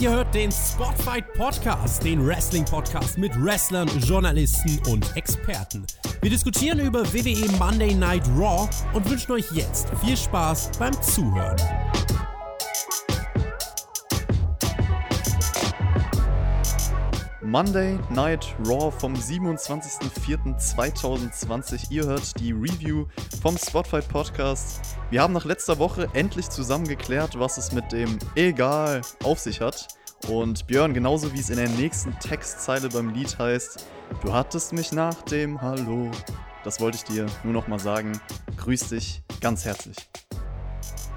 Ihr hört den Spotfight Podcast, den Wrestling-Podcast mit Wrestlern, Journalisten und Experten. Wir diskutieren über WWE Monday Night Raw und wünschen euch jetzt viel Spaß beim Zuhören. Monday Night Raw vom 27.04.2020. Ihr hört die Review vom Spotfight Podcast. Wir haben nach letzter Woche endlich zusammen geklärt, was es mit dem Egal auf sich hat. Und Björn, genauso wie es in der nächsten Textzeile beim Lied heißt, du hattest mich nach dem Hallo. Das wollte ich dir nur noch mal sagen. Grüß dich ganz herzlich.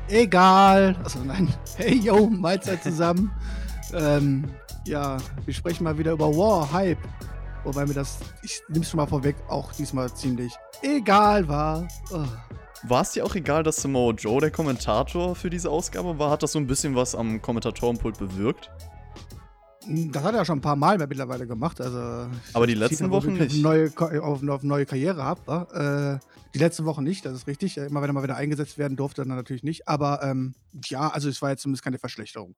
Egal. Also nein. Hey yo, Mahlzeit zusammen. ähm, ja, wir sprechen mal wieder über War, Hype. Wobei mir das, ich nehme es schon mal vorweg, auch diesmal ziemlich egal war. Oh. War es dir auch egal, dass Samoa Joe der Kommentator für diese Ausgabe war? Hat das so ein bisschen was am Kommentatorenpult bewirkt? Das hat er ja schon ein paar Mal mittlerweile gemacht. Also Aber die letzten Wochen nicht. Neue, auf, auf neue Karriere ab. Äh, die letzten Wochen nicht, das ist richtig. Immer wenn er mal wieder eingesetzt werden durfte, dann natürlich nicht. Aber ähm, ja, also es war jetzt zumindest keine Verschlechterung.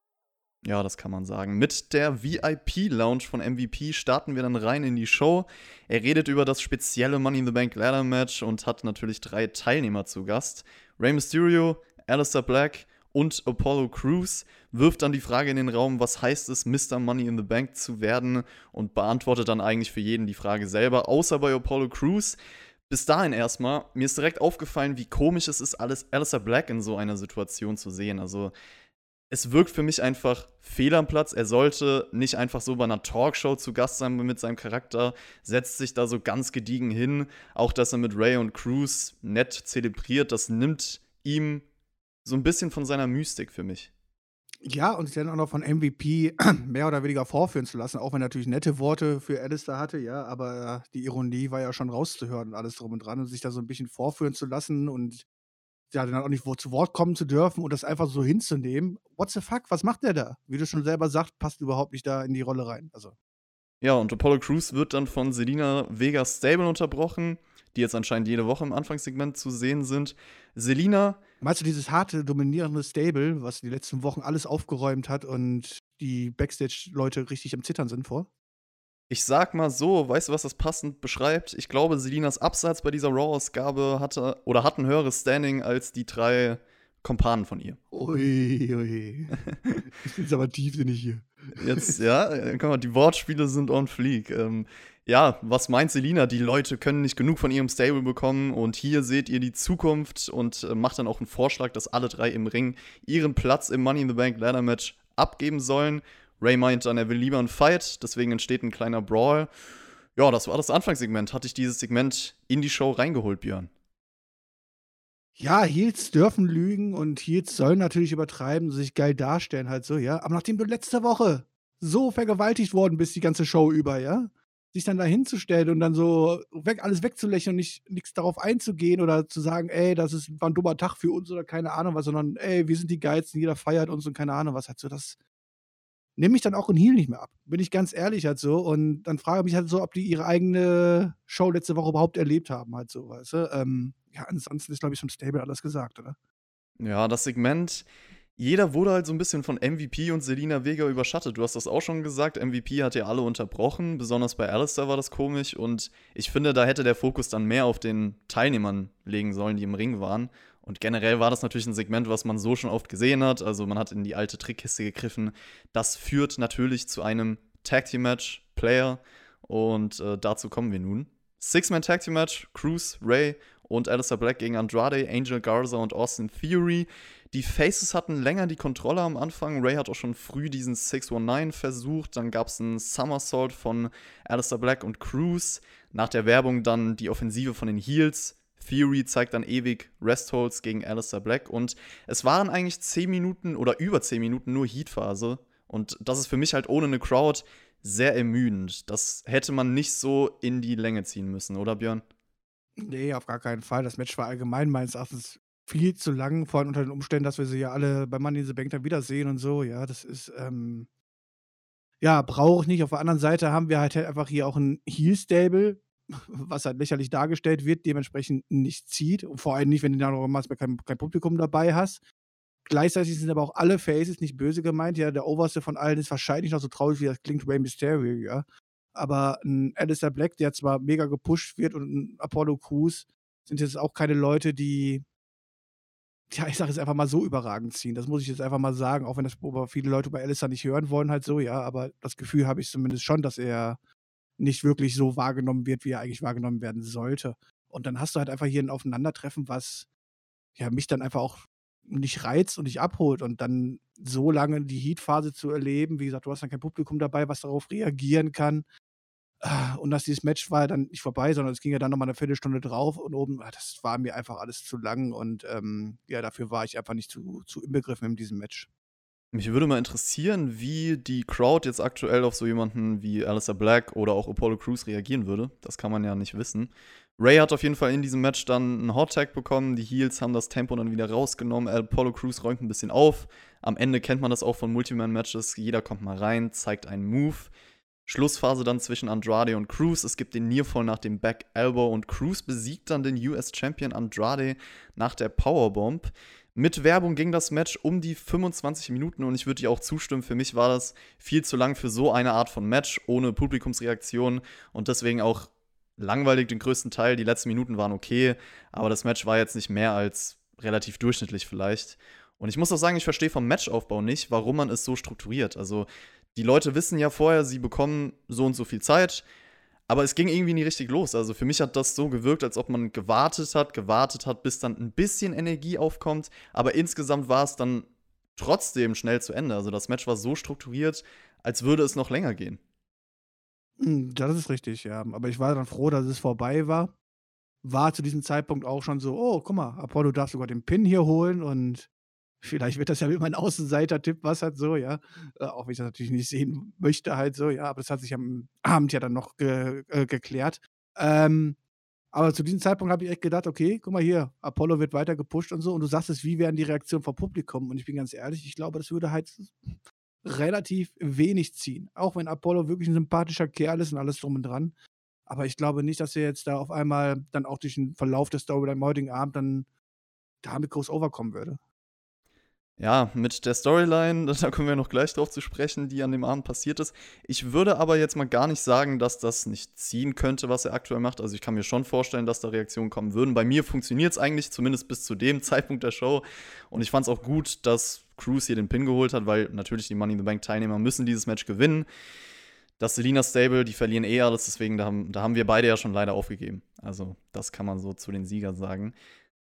Ja, das kann man sagen. Mit der VIP-Lounge von MVP starten wir dann rein in die Show. Er redet über das spezielle Money in the Bank Ladder Match und hat natürlich drei Teilnehmer zu Gast. Rey Mysterio, Alistair Black und Apollo Crews wirft dann die Frage in den Raum, was heißt es, Mr. Money in the Bank zu werden und beantwortet dann eigentlich für jeden die Frage selber, außer bei Apollo Crews. Bis dahin erstmal, mir ist direkt aufgefallen, wie komisch es ist, alles Alistair Black in so einer Situation zu sehen. Also es wirkt für mich einfach fehl am Platz. Er sollte nicht einfach so bei einer Talkshow zu Gast sein mit seinem Charakter, setzt sich da so ganz gediegen hin. Auch dass er mit Ray und Cruz nett zelebriert, das nimmt ihm so ein bisschen von seiner Mystik für mich. Ja, und sich dann auch noch von MVP mehr oder weniger vorführen zu lassen, auch wenn er natürlich nette Worte für Alistair hatte, ja, aber die Ironie war ja schon rauszuhören und alles drum und dran und sich da so ein bisschen vorführen zu lassen und ja, dann auch nicht zu Wort kommen zu dürfen und das einfach so hinzunehmen. What the fuck, was macht der da? Wie du schon selber sagst, passt überhaupt nicht da in die Rolle rein. Also. Ja, und Apollo Crews wird dann von Selina Vega Stable unterbrochen, die jetzt anscheinend jede Woche im Anfangssegment zu sehen sind. Selina. Meinst du dieses harte, dominierende Stable, was die letzten Wochen alles aufgeräumt hat und die Backstage-Leute richtig am Zittern sind vor? Ich sag mal so, weißt du, was das passend beschreibt? Ich glaube, Selinas Absatz bei dieser Raw-Ausgabe hatte oder hat ein höheres Standing als die drei Kompanen von ihr. Ui, ui. ich bin aber tiefsinnig hier. Jetzt, ja, äh, guck mal, die Wortspiele sind on fleek. Ähm, ja, was meint Selina? Die Leute können nicht genug von ihrem Stable bekommen und hier seht ihr die Zukunft und äh, macht dann auch einen Vorschlag, dass alle drei im Ring ihren Platz im Money in the Bank Ladder Match abgeben sollen. Ray meint dann, er will lieber einen Fight, deswegen entsteht ein kleiner Brawl. Ja, das war das Anfangssegment. Hatte ich dieses Segment in die Show reingeholt, Björn? Ja, Heels dürfen lügen und Heels sollen natürlich übertreiben, sich geil darstellen, halt so, ja. Aber nachdem du letzte Woche so vergewaltigt worden bist, die ganze Show über, ja, sich dann da hinzustellen und dann so weg, alles wegzulächeln und nicht, nichts darauf einzugehen oder zu sagen, ey, das ist, war ein dummer Tag für uns oder keine Ahnung was, sondern ey, wir sind die Geilsten, jeder feiert uns und keine Ahnung was, halt so, das nehme ich dann auch in Heal nicht mehr ab. Bin ich ganz ehrlich halt so. Und dann frage ich mich halt so, ob die ihre eigene Show letzte Woche überhaupt erlebt haben, halt so, weißt du. Ähm, ja, ansonsten ist, glaube ich, vom Stable alles gesagt, oder? Ja, das Segment, jeder wurde halt so ein bisschen von MVP und Selina Vega überschattet. Du hast das auch schon gesagt. MVP hat ja alle unterbrochen. Besonders bei Alistair war das komisch. Und ich finde, da hätte der Fokus dann mehr auf den Teilnehmern legen sollen, die im Ring waren. Und generell war das natürlich ein Segment, was man so schon oft gesehen hat. Also man hat in die alte Trickkiste gegriffen. Das führt natürlich zu einem Tag Team Match, Player. Und äh, dazu kommen wir nun. Six-Man Tag Team Match, Cruz, Ray und Alistair Black gegen Andrade, Angel Garza und Austin Theory. Die Faces hatten länger die Kontrolle am Anfang. Ray hat auch schon früh diesen 619 versucht. Dann gab es einen Somersault von Alistair Black und Cruz. Nach der Werbung dann die Offensive von den Heels. Theory zeigt dann ewig Restholds gegen Alistair Black und es waren eigentlich 10 Minuten oder über 10 Minuten nur Heatphase und das ist für mich halt ohne eine Crowd sehr ermüdend. Das hätte man nicht so in die Länge ziehen müssen, oder Björn? Nee, auf gar keinen Fall. Das Match war allgemein meines Erachtens viel zu lang, vor allem unter den Umständen, dass wir sie ja alle bei Money in the Bank dann wiedersehen und so. Ja, das ist, ähm, ja, brauche ich nicht. Auf der anderen Seite haben wir halt, halt einfach hier auch ein Heel-Stable, was halt lächerlich dargestellt wird, dementsprechend nicht zieht. Und vor allem nicht, wenn du da noch mal kein, kein Publikum dabei hast. Gleichzeitig sind aber auch alle Faces nicht böse gemeint. Ja, der oberste von allen ist wahrscheinlich noch so traurig, wie das klingt, Rey Mysterio, ja. Aber ein Alistair Black, der zwar mega gepusht wird, und ein Apollo Crews sind jetzt auch keine Leute, die, ja, ich sage jetzt einfach mal so überragend ziehen. Das muss ich jetzt einfach mal sagen, auch wenn das viele Leute bei Alistair nicht hören wollen, halt so, ja. Aber das Gefühl habe ich zumindest schon, dass er nicht wirklich so wahrgenommen wird, wie er eigentlich wahrgenommen werden sollte. Und dann hast du halt einfach hier ein Aufeinandertreffen, was ja mich dann einfach auch nicht reizt und nicht abholt und dann so lange die Heat-Phase zu erleben, wie gesagt, du hast dann kein Publikum dabei, was darauf reagieren kann. Ah, und dass dieses Match war dann nicht vorbei, sondern es ging ja dann nochmal eine Viertelstunde drauf und oben, ah, das war mir einfach alles zu lang und ähm, ja, dafür war ich einfach nicht zu, zu inbegriffen in diesem Match. Mich würde mal interessieren, wie die Crowd jetzt aktuell auf so jemanden wie Alistair Black oder auch Apollo Crews reagieren würde. Das kann man ja nicht wissen. Ray hat auf jeden Fall in diesem Match dann einen Hot Tag bekommen. Die Heels haben das Tempo dann wieder rausgenommen. Apollo Crews räumt ein bisschen auf. Am Ende kennt man das auch von Multiman-Matches. Jeder kommt mal rein, zeigt einen Move. Schlussphase dann zwischen Andrade und Cruz. Es gibt den Nearfall nach dem Back Elbow und Cruz besiegt dann den US Champion Andrade nach der Powerbomb. Mit Werbung ging das Match um die 25 Minuten und ich würde dir auch zustimmen. Für mich war das viel zu lang für so eine Art von Match ohne Publikumsreaktion und deswegen auch langweilig den größten Teil. Die letzten Minuten waren okay, aber das Match war jetzt nicht mehr als relativ durchschnittlich vielleicht. Und ich muss auch sagen, ich verstehe vom Matchaufbau nicht, warum man es so strukturiert. Also die Leute wissen ja vorher, sie bekommen so und so viel Zeit. Aber es ging irgendwie nie richtig los. Also für mich hat das so gewirkt, als ob man gewartet hat, gewartet hat, bis dann ein bisschen Energie aufkommt. Aber insgesamt war es dann trotzdem schnell zu Ende. Also das Match war so strukturiert, als würde es noch länger gehen. Hm, das ist richtig, ja. Aber ich war dann froh, dass es vorbei war. War zu diesem Zeitpunkt auch schon so, oh, guck mal, Apollo darf sogar den Pin hier holen und Vielleicht wird das ja mit meinem Außenseiter-Tipp was halt so, ja. Äh, auch wenn ich das natürlich nicht sehen möchte, halt so, ja. Aber das hat sich am Abend ja dann noch ge äh, geklärt. Ähm, aber zu diesem Zeitpunkt habe ich echt gedacht, okay, guck mal hier, Apollo wird weiter gepusht und so. Und du sagst es, wie wären die Reaktionen vom Publikum? Und ich bin ganz ehrlich, ich glaube, das würde halt relativ wenig ziehen. Auch wenn Apollo wirklich ein sympathischer Kerl ist und alles drum und dran. Aber ich glaube nicht, dass er jetzt da auf einmal dann auch durch den Verlauf der Story am heutigen Abend dann damit groß overkommen würde. Ja, mit der Storyline, da kommen wir noch gleich drauf zu sprechen, die an dem Abend passiert ist. Ich würde aber jetzt mal gar nicht sagen, dass das nicht ziehen könnte, was er aktuell macht. Also ich kann mir schon vorstellen, dass da Reaktionen kommen würden. Bei mir funktioniert es eigentlich, zumindest bis zu dem Zeitpunkt der Show. Und ich fand es auch gut, dass Cruz hier den Pin geholt hat, weil natürlich die Money in the Bank Teilnehmer müssen dieses Match gewinnen. Das Selina Stable, die verlieren eh alles, deswegen da haben, da haben wir beide ja schon leider aufgegeben. Also das kann man so zu den Siegern sagen.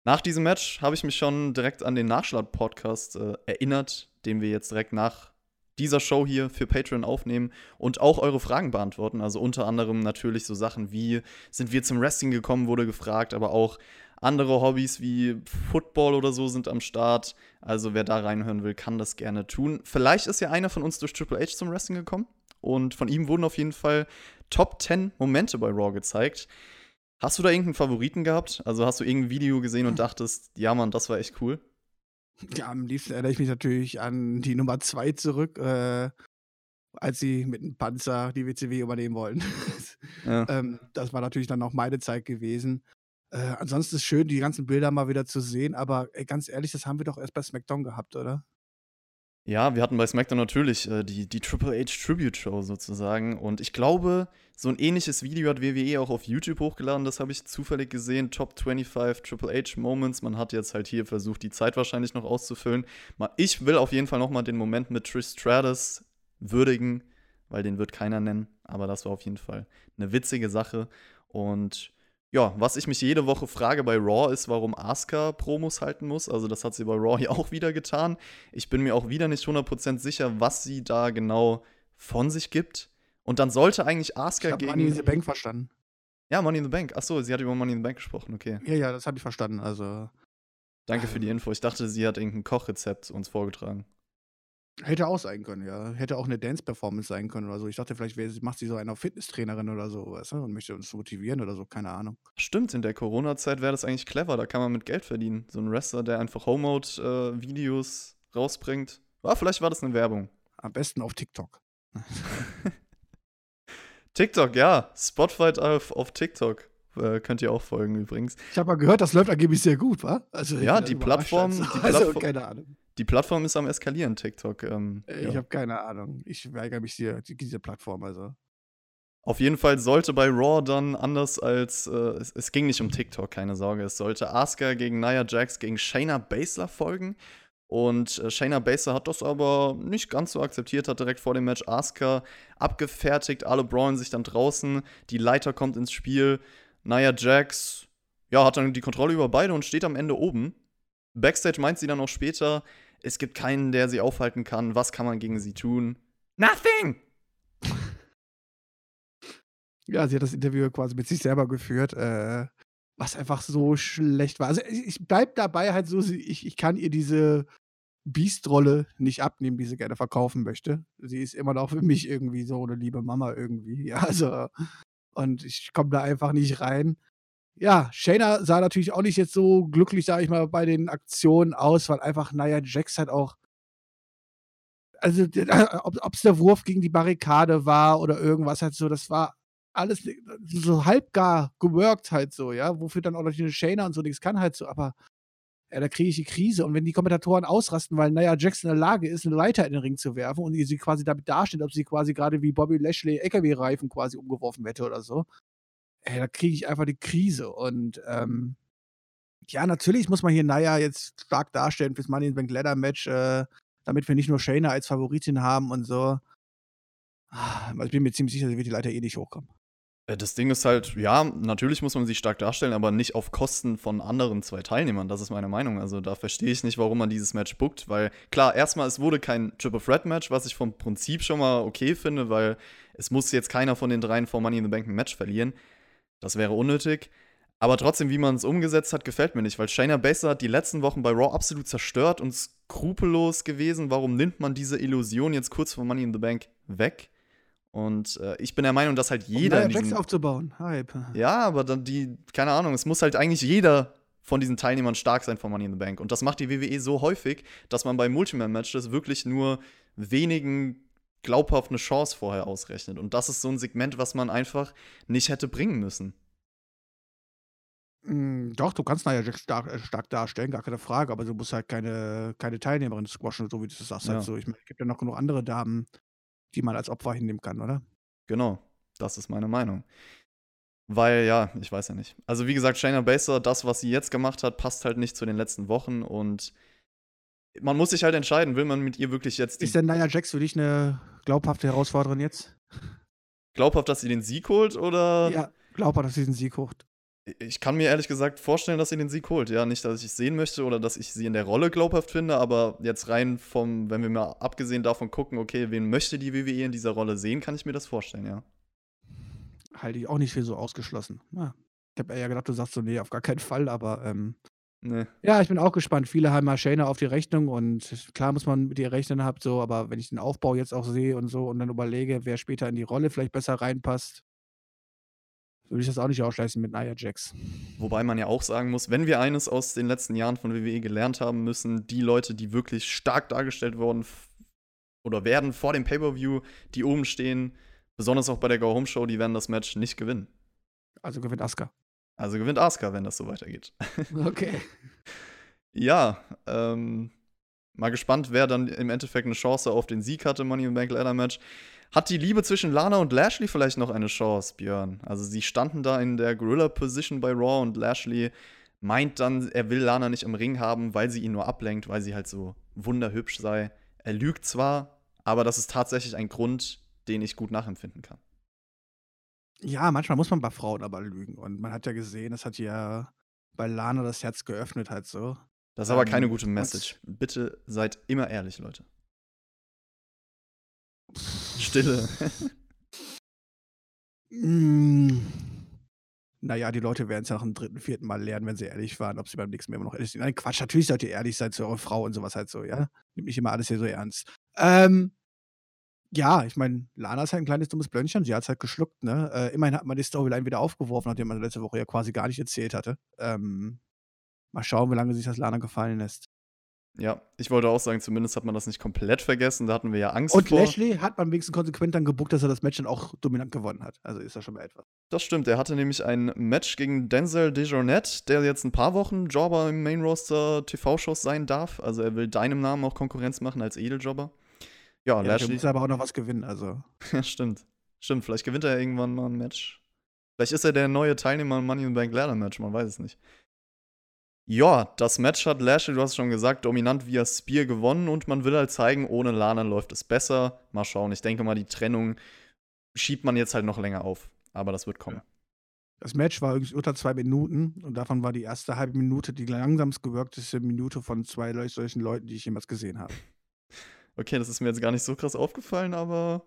Nach diesem Match habe ich mich schon direkt an den Nachschlag-Podcast äh, erinnert, den wir jetzt direkt nach dieser Show hier für Patreon aufnehmen und auch eure Fragen beantworten. Also unter anderem natürlich so Sachen wie, sind wir zum Wrestling gekommen, wurde gefragt, aber auch andere Hobbys wie Football oder so sind am Start. Also wer da reinhören will, kann das gerne tun. Vielleicht ist ja einer von uns durch Triple H zum Wrestling gekommen und von ihm wurden auf jeden Fall Top 10 Momente bei Raw gezeigt. Hast du da irgendeinen Favoriten gehabt? Also hast du irgendein Video gesehen und dachtest, ja Mann, das war echt cool? Ja, am liebsten erinnere ich mich natürlich an die Nummer 2 zurück, äh, als sie mit dem Panzer die WCW übernehmen wollen. Ja. ähm, das war natürlich dann auch meine Zeit gewesen. Äh, ansonsten ist es schön, die ganzen Bilder mal wieder zu sehen, aber ey, ganz ehrlich, das haben wir doch erst bei SmackDown gehabt, oder? Ja, wir hatten bei SmackDown natürlich äh, die, die Triple H Tribute Show sozusagen. Und ich glaube, so ein ähnliches Video hat WWE auch auf YouTube hochgeladen. Das habe ich zufällig gesehen. Top 25 Triple H Moments. Man hat jetzt halt hier versucht, die Zeit wahrscheinlich noch auszufüllen. Ich will auf jeden Fall nochmal den Moment mit Trish Stratus würdigen, weil den wird keiner nennen. Aber das war auf jeden Fall eine witzige Sache. Und ja, was ich mich jede Woche frage bei Raw ist, warum Asuka Promos halten muss. Also das hat sie bei Raw hier auch wieder getan. Ich bin mir auch wieder nicht 100% sicher, was sie da genau von sich gibt. Und dann sollte eigentlich Asuka ich gegen Money in the Bank verstanden. Ja, Money in the Bank. Achso, sie hat über Money in the Bank gesprochen, okay. Ja, ja, das habe ich verstanden. Also Danke für die Info. Ich dachte, sie hat irgendein Kochrezept uns vorgetragen. Hätte auch sein können, ja. Hätte auch eine Dance-Performance sein können oder so. Ich dachte, vielleicht macht sie so eine Fitnesstrainerin oder so, weißt du, und möchte uns motivieren oder so, keine Ahnung. Stimmt, in der Corona-Zeit wäre das eigentlich clever. Da kann man mit Geld verdienen. So ein Wrestler, der einfach Home-Mode-Videos äh, rausbringt. Ah, vielleicht war das eine Werbung. Am besten auf TikTok. TikTok, ja. Spotfight auf, auf TikTok. Äh, könnt ihr auch folgen übrigens. Ich habe mal gehört, das läuft angeblich sehr gut, wa? Also, ja, die Plattform, die, also, Plattform keine Ahnung Die Plattform ist am eskalieren, TikTok. Ähm, äh, ich ja. habe keine Ahnung. Ich weigere mich hier, diese Plattform also. Auf jeden Fall sollte bei Raw dann anders als äh, es, es, ging nicht um TikTok, keine Sorge. Es sollte Asuka gegen Nia Jax gegen Shayna Baszler folgen. Und äh, Shayna Baszler hat das aber nicht ganz so akzeptiert, hat direkt vor dem Match Asuka abgefertigt. Alle brawlen sich dann draußen. Die Leiter kommt ins Spiel. Nia Jax ja, hat dann die Kontrolle über beide und steht am Ende oben. Backstage meint sie dann auch später, es gibt keinen, der sie aufhalten kann. Was kann man gegen sie tun? Nothing! Ja, sie hat das Interview quasi mit sich selber geführt, äh, was einfach so schlecht war. Also ich bleib dabei halt so, ich, ich kann ihr diese Beast-Rolle nicht abnehmen, die sie gerne verkaufen möchte. Sie ist immer noch für mich irgendwie so eine liebe Mama irgendwie. Ja, also, und ich komme da einfach nicht rein. Ja, Shayna sah natürlich auch nicht jetzt so glücklich, sage ich mal, bei den Aktionen aus, weil einfach, naja, Jax halt auch also ob es der Wurf gegen die Barrikade war oder irgendwas halt so, das war alles so halbgar geworkt halt so, ja, wofür dann auch noch eine Shayna und so nichts kann halt so, aber ja, da kriege ich die Krise. Und wenn die Kommentatoren ausrasten, weil, naja, Jackson in der Lage ist, eine Leiter in den Ring zu werfen und sie quasi damit dasteht, ob sie quasi gerade wie Bobby Lashley LKW-Reifen quasi umgeworfen hätte oder so, ey, da kriege ich einfach die Krise. Und ähm, ja, natürlich muss man hier Naya jetzt stark darstellen fürs Money in the Bank Ladder Match, äh, damit wir nicht nur Shayna als Favoritin haben und so. Ah, ich bin mir ziemlich sicher, sie wird die Leiter eh nicht hochkommen. Äh, das Ding ist halt, ja, natürlich muss man sie stark darstellen, aber nicht auf Kosten von anderen zwei Teilnehmern. Das ist meine Meinung. Also da verstehe ich nicht, warum man dieses Match bookt, weil klar, erstmal, es wurde kein Triple Threat Match, was ich vom Prinzip schon mal okay finde, weil es muss jetzt keiner von den dreien vor Money in the Bank ein Match verlieren. Das wäre unnötig. Aber trotzdem, wie man es umgesetzt hat, gefällt mir nicht, weil Shayna Baszler hat die letzten Wochen bei Raw absolut zerstört und skrupellos gewesen. Warum nimmt man diese Illusion jetzt kurz vor Money in the Bank weg? Und äh, ich bin der Meinung, dass halt jeder. Um diesen, aufzubauen, Hype. Ja, aber dann die, keine Ahnung, es muss halt eigentlich jeder von diesen Teilnehmern stark sein von Money in the Bank. Und das macht die WWE so häufig, dass man bei Multiman-Matches wirklich nur wenigen glaubhaft eine Chance vorher ausrechnet. Und das ist so ein Segment, was man einfach nicht hätte bringen müssen. Mm, doch, du kannst Nia Jax stark, äh, stark darstellen, gar keine Frage, aber du musst halt keine, keine Teilnehmerin squashen, so wie du das sagst. Halt ja. Halt so. Ich meine, es gibt ja noch genug andere Damen, die man als Opfer hinnehmen kann, oder? Genau, das ist meine Meinung. Weil, ja, ich weiß ja nicht. Also, wie gesagt, Shayna Baszler, das, was sie jetzt gemacht hat, passt halt nicht zu den letzten Wochen und man muss sich halt entscheiden, will man mit ihr wirklich jetzt. Ist denn Nia Jax für dich eine glaubhafte Herausforderin jetzt? Glaubhaft, dass sie den Sieg holt oder? Ja, glaubhaft, dass sie den Sieg holt. Ich kann mir ehrlich gesagt vorstellen, dass sie den Sieg holt. Ja, nicht, dass ich es sehen möchte oder dass ich sie in der Rolle glaubhaft finde, aber jetzt rein vom, wenn wir mal abgesehen davon gucken, okay, wen möchte die WWE in dieser Rolle sehen, kann ich mir das vorstellen, ja. Halte ich auch nicht für so ausgeschlossen. Ja. Ich habe ja gedacht, du sagst so, nee, auf gar keinen Fall, aber ähm, nee. ja, ich bin auch gespannt. Viele haben mal Shayna auf die Rechnung und klar muss man mit ihr rechnen, habt so, aber wenn ich den Aufbau jetzt auch sehe und so und dann überlege, wer später in die Rolle vielleicht besser reinpasst, würde ich das auch nicht ausschließen mit Nia Jax. Wobei man ja auch sagen muss, wenn wir eines aus den letzten Jahren von WWE gelernt haben müssen, die Leute, die wirklich stark dargestellt wurden oder werden vor dem Pay-Per-View, die oben stehen, besonders auch bei der Go Home Show, die werden das Match nicht gewinnen. Also gewinnt Asuka. Also gewinnt Asuka, wenn das so weitergeht. Okay. ja, ähm, mal gespannt, wer dann im Endeffekt eine Chance auf den Sieg hatte, Money in Bank Ladder Match. Hat die Liebe zwischen Lana und Lashley vielleicht noch eine Chance, Björn? Also sie standen da in der Gorilla-Position bei Raw und Lashley meint dann, er will Lana nicht im Ring haben, weil sie ihn nur ablenkt, weil sie halt so wunderhübsch sei. Er lügt zwar, aber das ist tatsächlich ein Grund, den ich gut nachempfinden kann. Ja, manchmal muss man bei Frauen aber lügen. Und man hat ja gesehen, das hat ja bei Lana das Herz geöffnet, halt so. Das ist aber ähm, keine gute Message. Bitte seid immer ehrlich, Leute. Stille. mm. Naja, die Leute werden es ja nach dem dritten, vierten Mal lernen, wenn sie ehrlich waren, ob sie beim nächsten Mal immer noch ehrlich sind. Nein, Quatsch, natürlich sollt ihr ehrlich sein zu eurer Frau und sowas halt so, ja? Nimmt nicht immer alles hier so ernst. Ähm, ja, ich meine, Lana ist halt ein kleines dummes Blönnchen, sie hat es halt geschluckt, ne? Äh, immerhin hat man die Storyline wieder aufgeworfen, nachdem man letzte Woche ja quasi gar nicht erzählt hatte. Ähm, mal schauen, wie lange sich das Lana gefallen lässt. Ja, ich wollte auch sagen, zumindest hat man das nicht komplett vergessen. Da hatten wir ja Angst Und vor. Lashley hat man wenigstens konsequent dann gebuckt, dass er das Match dann auch dominant gewonnen hat. Also ist das schon mal etwas. Das stimmt, er hatte nämlich ein Match gegen Denzel DeJournette, der jetzt ein paar Wochen Jobber im Main Roster TV-Shows sein darf. Also er will deinem Namen auch Konkurrenz machen als Edeljobber. Ja, Ja, der Lashley. muss aber auch noch was gewinnen. Also. Ja, stimmt. Stimmt, vielleicht gewinnt er irgendwann mal ein Match. Vielleicht ist er der neue Teilnehmer im Money in Bank Ladder Match, man weiß es nicht. Ja, das Match hat Lashley, du hast es schon gesagt, dominant via Spear gewonnen und man will halt zeigen, ohne Lana läuft es besser. Mal schauen, ich denke mal, die Trennung schiebt man jetzt halt noch länger auf. Aber das wird kommen. Das Match war übrigens unter zwei Minuten und davon war die erste halbe Minute die langsamst gewirkteste Minute von zwei solchen Leuten, die ich jemals gesehen habe. Okay, das ist mir jetzt gar nicht so krass aufgefallen, aber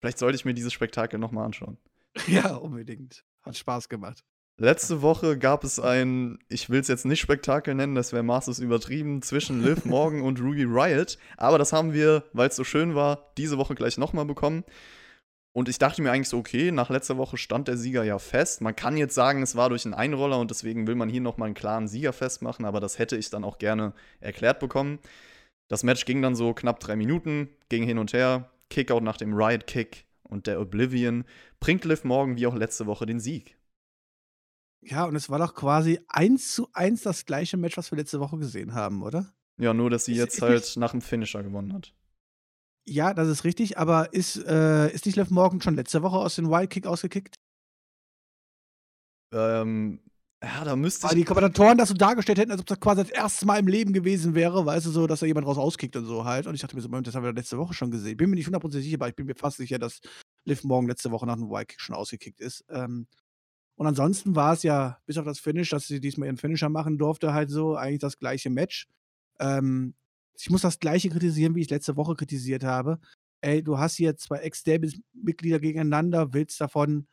vielleicht sollte ich mir dieses Spektakel nochmal anschauen. ja, unbedingt. Hat Spaß gemacht. Letzte Woche gab es ein, ich will es jetzt nicht Spektakel nennen, das wäre maßlos übertrieben, zwischen Liv Morgan und Ruby Riot. Aber das haben wir, weil es so schön war, diese Woche gleich nochmal bekommen. Und ich dachte mir eigentlich so, okay, nach letzter Woche stand der Sieger ja fest. Man kann jetzt sagen, es war durch einen Einroller und deswegen will man hier nochmal einen klaren Sieger festmachen, aber das hätte ich dann auch gerne erklärt bekommen. Das Match ging dann so knapp drei Minuten, ging hin und her. Kickout nach dem Riot-Kick und der Oblivion bringt Liv Morgan wie auch letzte Woche den Sieg. Ja, und es war doch quasi eins zu eins das gleiche Match, was wir letzte Woche gesehen haben, oder? Ja, nur dass sie Ist- jetzt ist halt nicht- nach dem Finisher gewonnen hat. Ja, das ist richtig, aber ist, äh, ist nicht Liv Morgan schon letzte Woche aus dem Wild Kick ausgekickt? Ähm, ja, da müsste Weil ich. die Kommentatoren das so dargestellt hätten, als ob das quasi das erste Mal im Leben gewesen wäre, weißt du, so, dass da jemand raus auskickt und so halt. Und ich dachte mir so, Moment, das haben wir letzte Woche schon gesehen. Bin mir nicht hundertprozentig sicher, aber ich bin mir fast sicher, dass Liv Morgan letzte Woche nach dem Wild Kick schon ausgekickt ist. Ähm, und ansonsten war es ja, bis auf das Finish, dass sie diesmal ihren Finisher machen durfte, halt so, eigentlich das gleiche Match. Ähm, ich muss das gleiche kritisieren, wie ich letzte Woche kritisiert habe. Ey, du hast hier zwei Ex-Davis-Mitglieder gegeneinander, willst davon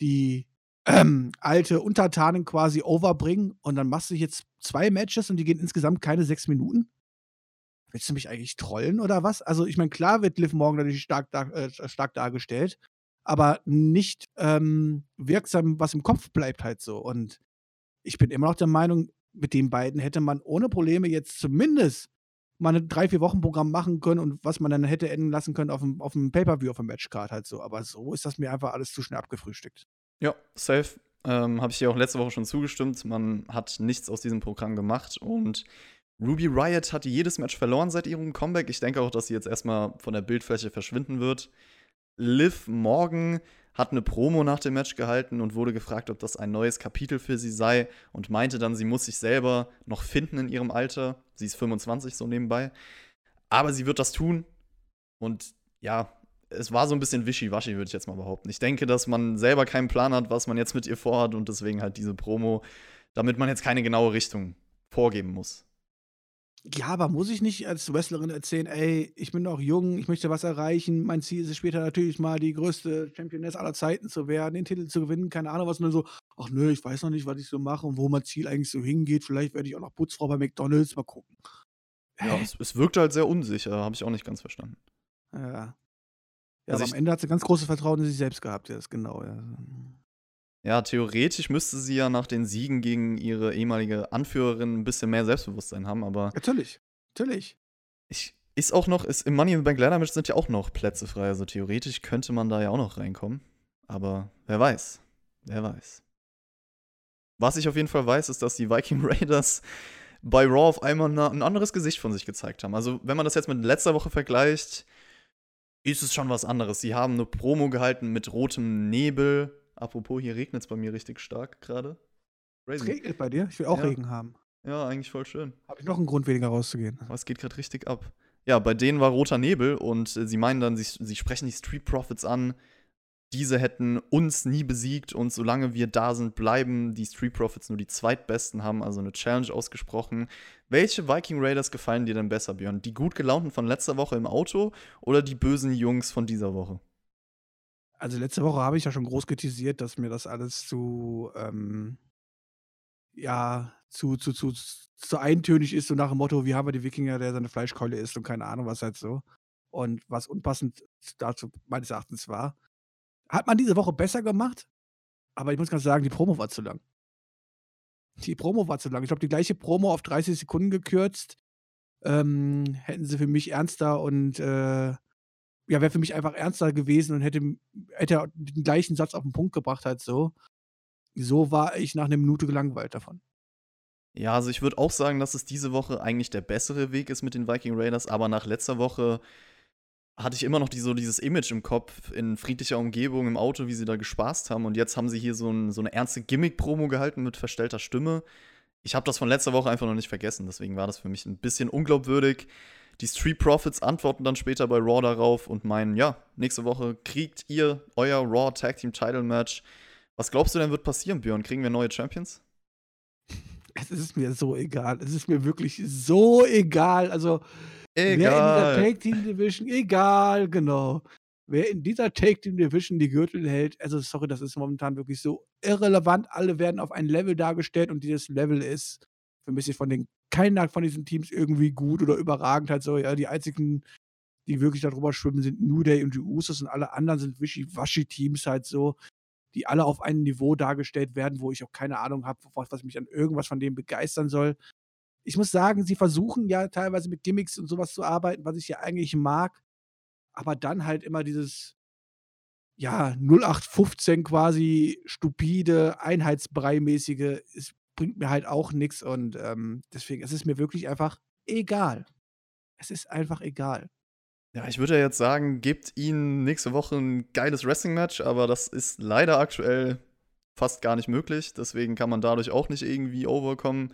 die ähm, alte Untertanen quasi overbringen und dann machst du jetzt zwei Matches und die gehen insgesamt keine sechs Minuten? Willst du mich eigentlich trollen oder was? Also, ich meine, klar wird Liv Morgan natürlich stark, dar äh, stark dargestellt, aber nicht ähm, wirksam, was im Kopf bleibt halt so. Und ich bin immer noch der Meinung, mit den beiden hätte man ohne Probleme jetzt zumindest mal ein drei, vier Wochen Programm machen können und was man dann hätte enden lassen können auf dem, auf dem Pay-Per-View, auf dem Matchcard halt so. Aber so ist das mir einfach alles zu schnell abgefrühstückt. Ja, safe. Ähm, Habe ich dir auch letzte Woche schon zugestimmt. Man hat nichts aus diesem Programm gemacht und Ruby Riot hat jedes Match verloren seit ihrem Comeback. Ich denke auch, dass sie jetzt erstmal von der Bildfläche verschwinden wird. Liv Morgan hat eine Promo nach dem Match gehalten und wurde gefragt, ob das ein neues Kapitel für sie sei und meinte dann, sie muss sich selber noch finden in ihrem Alter. Sie ist 25 so nebenbei. Aber sie wird das tun. Und ja, es war so ein bisschen wischiwaschi, würde ich jetzt mal behaupten. Ich denke, dass man selber keinen Plan hat, was man jetzt mit ihr vorhat und deswegen halt diese Promo, damit man jetzt keine genaue Richtung vorgeben muss. Ja, aber muss ich nicht als Wrestlerin erzählen, ey, ich bin noch jung, ich möchte was erreichen, mein Ziel ist es später natürlich mal die größte Championess aller Zeiten zu werden, den Titel zu gewinnen, keine Ahnung was, und dann so, ach nö, ich weiß noch nicht, was ich so mache und wo mein Ziel eigentlich so hingeht, vielleicht werde ich auch noch Putzfrau bei McDonalds, mal gucken. Ja, es, es wirkte halt sehr unsicher, habe ich auch nicht ganz verstanden. Ja. Ja, Also aber am Ende hat sie ganz großes Vertrauen in sich selbst gehabt, ja, das ist genau, ja. Ja, theoretisch müsste sie ja nach den Siegen gegen ihre ehemalige Anführerin ein bisschen mehr Selbstbewusstsein haben, aber Natürlich, natürlich. ich, ist auch noch, ist, im Money in the Bank Ladder Match sind ja auch noch Plätze frei, also theoretisch könnte man da ja auch noch reinkommen. Aber wer weiß, wer weiß. Was ich auf jeden Fall weiß, ist, dass die Viking Raiders bei Raw auf einmal ein anderes Gesicht von sich gezeigt haben. Also, wenn man das jetzt mit letzter Woche vergleicht, ist es schon was anderes. Sie haben eine Promo gehalten mit rotem Nebel. Apropos, hier regnet es bei mir richtig stark gerade. Es regnet bei dir, ich will auch Ja. Regen haben. Ja, eigentlich voll schön. Habe ich noch einen Grund, weniger rauszugehen. Aber es geht gerade richtig ab. Ja, bei denen war roter Nebel und äh, sie meinen dann, sie, sie sprechen die Street Profits an. Diese hätten uns nie besiegt und solange wir da sind, bleiben die Street Profits nur die zweitbesten, haben also eine Challenge ausgesprochen. Welche Viking Raiders gefallen dir denn besser, Björn? Die gut gelaunten von letzter Woche im Auto oder die bösen Jungs von dieser Woche? Also letzte Woche habe ich ja schon groß kritisiert, dass mir das alles zu, ähm, ja, zu, zu, zu, zu eintönig ist, so nach dem Motto, wie haben wir die Wikinger, der seine Fleischkeule isst und keine Ahnung, was halt so. Und was unpassend dazu meines Erachtens war. Hat man diese Woche besser gemacht, aber ich muss ganz sagen, die Promo war zu lang. Die Promo war zu lang. Ich glaube, die gleiche Promo auf 30 Sekunden gekürzt ähm, hätten sie für mich ernster und äh, ja, wäre für mich einfach ernster gewesen und hätte, hätte den gleichen Satz auf den Punkt gebracht, halt so. So war ich nach einer Minute gelangweilt davon. Ja, also ich würde auch sagen, dass es diese Woche eigentlich der bessere Weg ist mit den Viking Raiders, aber nach letzter Woche hatte ich immer noch die, so dieses Image im Kopf in friedlicher Umgebung im Auto, wie sie da gespaßt haben. Und jetzt haben sie hier so, ein, so eine ernste Gimmick-Promo gehalten mit verstellter Stimme. Ich habe das von letzter Woche einfach noch nicht vergessen, deswegen war das für mich ein bisschen unglaubwürdig. Die Street Profits antworten dann später bei Raw darauf und meinen, ja, nächste Woche kriegt ihr euer Raw Tag Team Title Match. Was glaubst du denn wird passieren, Björn? Kriegen wir neue Champions? Es ist mir so egal. Es ist mir wirklich so egal. Also, egal. wer in dieser Tag Team Division, egal, genau. Wer in dieser Tag Team Division die Gürtel hält, also sorry, das ist momentan wirklich so irrelevant. Alle werden auf ein Level dargestellt und dieses Level ist für mich von den keiner von diesen Teams irgendwie gut oder überragend halt so. Ja, die einzigen, die wirklich darüber schwimmen, sind New Day und die Usos und alle anderen sind Wischi-Waschi-Teams halt so, die alle auf einem Niveau dargestellt werden, wo ich auch keine Ahnung habe, was mich an irgendwas von dem begeistern soll. Ich muss sagen, sie versuchen ja teilweise mit Gimmicks und sowas zu arbeiten, was ich ja eigentlich mag, aber dann halt immer dieses ja, 0815 quasi stupide, Einheitsbrei-mäßige ist bringt mir halt auch nichts und ähm, deswegen es ist mir wirklich einfach egal. Es ist einfach egal. Ja, ich würde ja jetzt sagen, gebt ihnen nächste Woche ein geiles Wrestling-Match, aber das ist leider aktuell fast gar nicht möglich. Deswegen kann man dadurch auch nicht irgendwie overkommen.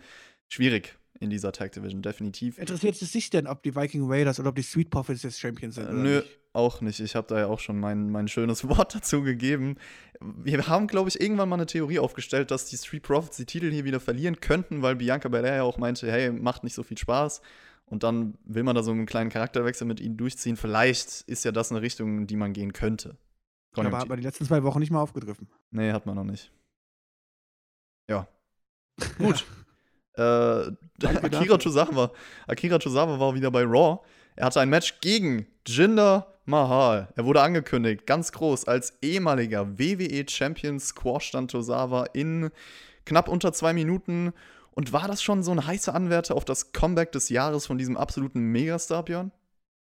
Schwierig in dieser Tag Division, definitiv. Interessiert es sich denn, ob die Viking Raiders oder ob die Sweet Profits jetzt Champions sind? Äh, nö, nicht? auch nicht. Ich habe da ja auch schon mein, mein schönes Wort dazu gegeben. Wir haben, glaube ich, irgendwann mal eine Theorie aufgestellt, dass die Street Profits die Titel hier wieder verlieren könnten, weil Bianca Belair ja auch meinte, hey, macht nicht so viel Spaß. Und dann will man da so einen kleinen Charakterwechsel mit ihnen durchziehen. Vielleicht ist ja das eine Richtung, in die man gehen könnte. Aber hat man die letzten zwei Wochen nicht mal aufgegriffen. Nee, hat man noch nicht. Ja. Gut. Äh, Akira Tozawa. Akira Tozawa war wieder bei Raw. Er hatte ein Match gegen Jinder Mahal. Er wurde angekündigt, ganz groß, als ehemaliger WWE-Champion Squash stand Tozawa in knapp unter zwei Minuten. Und war das schon so ein heißer Anwärter auf das Comeback des Jahres von diesem absoluten Megastar, Björn?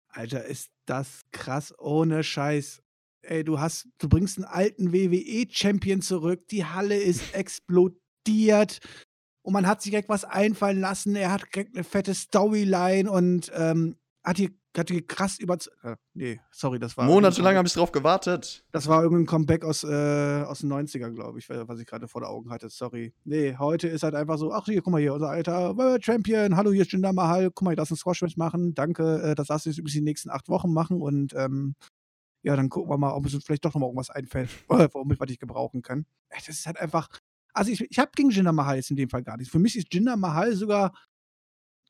Alter, ist das krass, ohne Scheiß. Ey, du hast, du bringst einen alten WWE-Champion zurück, die Halle ist explodiert und man hat sich direkt was einfallen lassen. Er hat direkt eine fette Storyline und ähm, hat hier, hat hier krass über. Äh, nee, sorry, das war. Monatelang habe ich drauf gewartet. Das war irgendein Comeback aus, äh, aus den 90ern, glaube ich, was ich gerade vor den Augen hatte. Sorry. Nee, heute ist halt einfach so: ach, hier, guck mal hier, unser alter äh, Champion. Hallo, hier ist Jinder Mahal. Guck mal, ich darf ein Squash-Match machen. Danke, äh, das du jetzt übrigens die nächsten acht Wochen machen und. Ähm, ja, dann gucken wir mal, ob uns vielleicht doch noch mal irgendwas einfällt, womit wir dich gebrauchen können. Das ist halt einfach, also ich, ich habe gegen Jinder Mahal jetzt in dem Fall gar nichts. Für mich ist Jinder Mahal sogar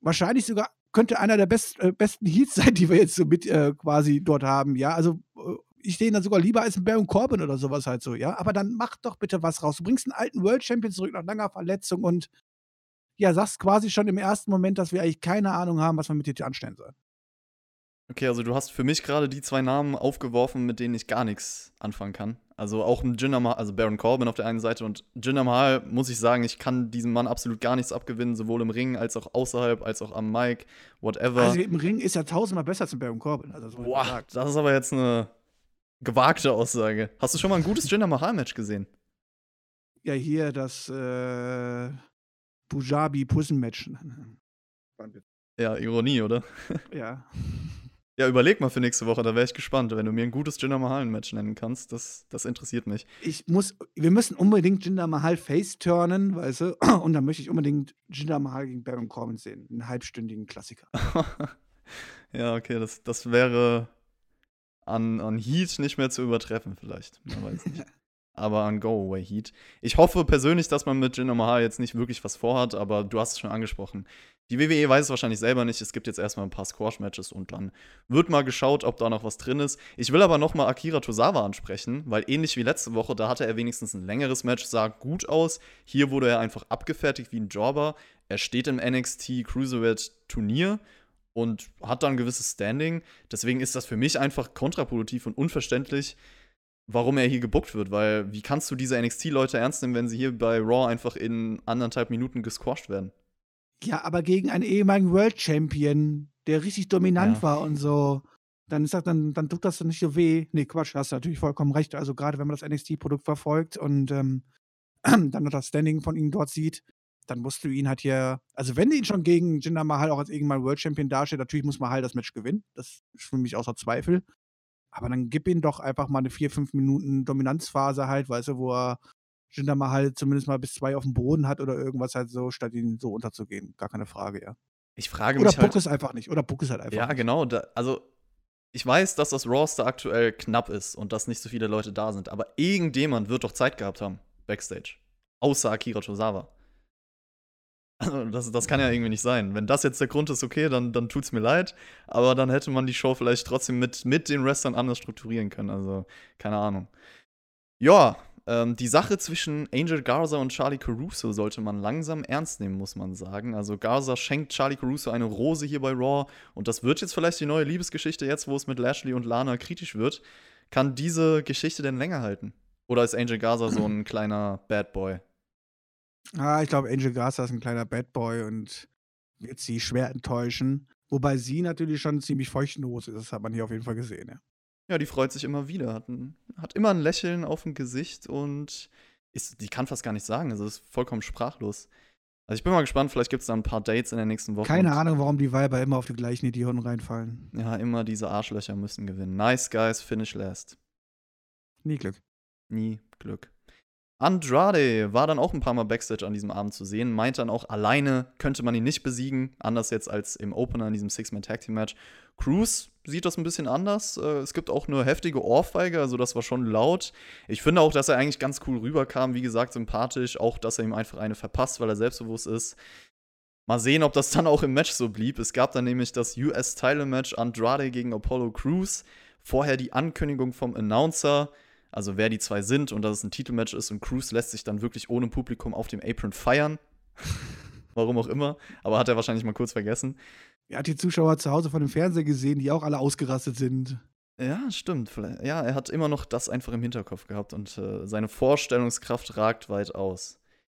wahrscheinlich sogar könnte einer der best, äh, besten Heats sein, die wir jetzt so mit äh, quasi dort haben. Ja, also äh, ich sehe ihn dann sogar lieber als ein Baron Corbin oder sowas halt so. Ja, aber dann mach doch bitte was raus. Du bringst einen alten World Champion zurück nach langer Verletzung und ja, sagst quasi schon im ersten Moment, dass wir eigentlich keine Ahnung haben, was wir mit dir anstellen sollen. Okay, also du hast für mich gerade die zwei Namen aufgeworfen, mit denen ich gar nichts anfangen kann. Also auch ein Jinder Mahal, also Baron Corbin auf der einen Seite und Jinder Mahal, muss ich sagen, ich kann diesem Mann absolut gar nichts abgewinnen, sowohl im Ring als auch außerhalb, als auch am Mic, whatever. Also im Ring ist er tausendmal besser als Baron Corbin. Also Boah, das ist aber jetzt eine gewagte Aussage. Hast du schon mal ein gutes Jinder Mahal-Match gesehen? Ja, hier das äh, Bujabi-Pussen-Match. Ja, Ironie, oder? Ja. Ja, überleg mal für nächste Woche, da wäre ich gespannt. Wenn du mir ein gutes Jinder Mahal-Match nennen kannst, das, das interessiert mich. Ich muss, wir müssen unbedingt Jinder Mahal face turnen, weißt du? Und dann möchte ich unbedingt Jinder Mahal gegen Baron Corbin sehen. Einen halbstündigen Klassiker. ja, okay, das, das wäre an, an Heat nicht mehr zu übertreffen, vielleicht. Man weiß nicht. aber an Go-Away Heat. Ich hoffe persönlich, dass man mit Jinder Mahal jetzt nicht wirklich was vorhat, aber du hast es schon angesprochen. Die WWE weiß es wahrscheinlich selber nicht. Es gibt jetzt erstmal ein paar Squash-Matches und dann wird mal geschaut, ob da noch was drin ist. Ich will aber nochmal Akira Tozawa ansprechen, weil ähnlich wie letzte Woche, da hatte er wenigstens ein längeres Match, sah gut aus. Hier wurde er einfach abgefertigt wie ein Jobber. Er steht im NXT Cruiserweight Turnier und hat dann ein gewisses Standing. Deswegen ist das für mich einfach kontraproduktiv und unverständlich, warum er hier gebuckt wird, weil wie kannst du diese NXT-Leute ernst nehmen, wenn sie hier bei Raw einfach in anderthalb Minuten gesquasht werden? Ja, aber gegen einen ehemaligen World Champion, der richtig dominant Ja. war und so. Dann ist das, dann, dann tut das nicht so weh. Nee, Quatsch, hast du natürlich vollkommen recht. Also gerade wenn man das NXT-Produkt verfolgt und ähm, dann noch das Standing von ihm dort sieht, dann musst du ihn halt hier, also wenn du ihn schon gegen Jinder Mahal auch als irgendwann World Champion darstellt, natürlich muss Mahal das Match gewinnen. Das ist für mich außer Zweifel. Aber dann gib ihm doch einfach mal eine 4, 5 Minuten Dominanzphase halt, weißt du, wo er Jinder Mahal zumindest mal bis zwei auf dem Boden hat oder irgendwas halt so, statt ihn so unterzugehen. Gar keine Frage, ja. Ich frage Oder mich halt. Book es einfach nicht. Oder Book es halt einfach Ja, nicht. genau. Da, also, ich weiß, dass das Roster aktuell knapp ist und dass nicht so viele Leute da sind, aber irgendjemand wird doch Zeit gehabt haben, Backstage. Außer Akira Tozawa. Also, das, das kann ja irgendwie nicht sein. Wenn das jetzt der Grund ist, okay, dann, dann tut's mir leid, aber dann hätte man die Show vielleicht trotzdem mit, mit den Wrestlern anders strukturieren können. Also, keine Ahnung. Ja, ähm, die Sache zwischen Angel Garza und Charlie Caruso sollte man langsam ernst nehmen, muss man sagen. Also Garza schenkt Charlie Caruso eine Rose hier bei Raw und das wird jetzt vielleicht die neue Liebesgeschichte, jetzt wo es mit Lashley und Lana kritisch wird. Kann diese Geschichte denn länger halten? Oder ist Angel Garza so ein kleiner Bad Boy? Ah, ich glaube, Angel Garza ist ein kleiner Bad Boy und wird sie schwer enttäuschen. Wobei sie natürlich schon ziemlich feuchtlos ist. Das hat man hier auf jeden Fall gesehen, ja. Ja, die freut sich immer wieder, hat, ein, hat immer ein Lächeln auf dem Gesicht und ist, die kann fast gar nichts sagen, also ist vollkommen sprachlos. Also ich bin mal gespannt, vielleicht gibt es da ein paar Dates in der nächsten Woche. Keine Ahnung, warum die Weiber immer auf die gleichen Idioten reinfallen. Ja, immer diese Arschlöcher müssen gewinnen. Nice guys finish last. Nie Glück. Nie Glück. Andrade war dann auch ein paar Mal Backstage an diesem Abend zu sehen, meint dann auch, alleine könnte man ihn nicht besiegen, anders jetzt als im Opener in diesem Six-Man-Tag-Team-Match. Cruz sieht das ein bisschen anders. Äh, Es gibt auch eine heftige Ohrfeige, also das war schon laut. Ich finde auch, dass er eigentlich ganz cool rüberkam, wie gesagt, sympathisch, auch, dass er ihm einfach eine verpasst, weil er selbstbewusst ist. Mal sehen, ob das dann auch im Match so blieb. Es gab dann nämlich das US-Title-Match Andrade gegen Apollo Crews. Vorher die Ankündigung vom Announcer, also wer die zwei sind und dass es ein Titelmatch ist und Crews lässt sich dann wirklich ohne Publikum auf dem Apron feiern. Warum auch immer, aber hat er wahrscheinlich mal kurz vergessen. Er hat die Zuschauer zu Hause von dem Fernseher gesehen, die auch alle ausgerastet sind. Ja, stimmt. Ja, er hat immer noch das einfach im Hinterkopf gehabt und äh, seine Vorstellungskraft ragt weit aus.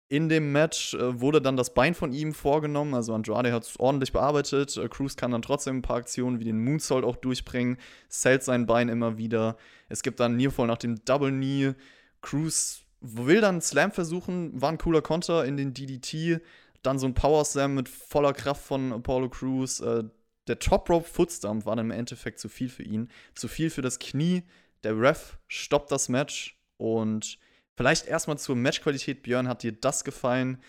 In dem Match äh, wurde dann das Bein von ihm vorgenommen, also Andrade hat es ordentlich bearbeitet. Äh, Cruz kann dann trotzdem ein paar Aktionen wie den Moonsault auch durchbringen, zählt sein Bein immer wieder. Es gibt dann Nearfall nach dem Double Knee. Cruz will dann einen Slam versuchen, war ein cooler Konter in den DDT. Dann so ein Power Slam mit voller Kraft von Apollo Crews. Äh, der Top Rope Footstomp war dann im Endeffekt zu viel für ihn. Zu viel für das Knie. Der Ref stoppt das Match. Und vielleicht erstmal zur Matchqualität. Björn, hat dir das gefallen?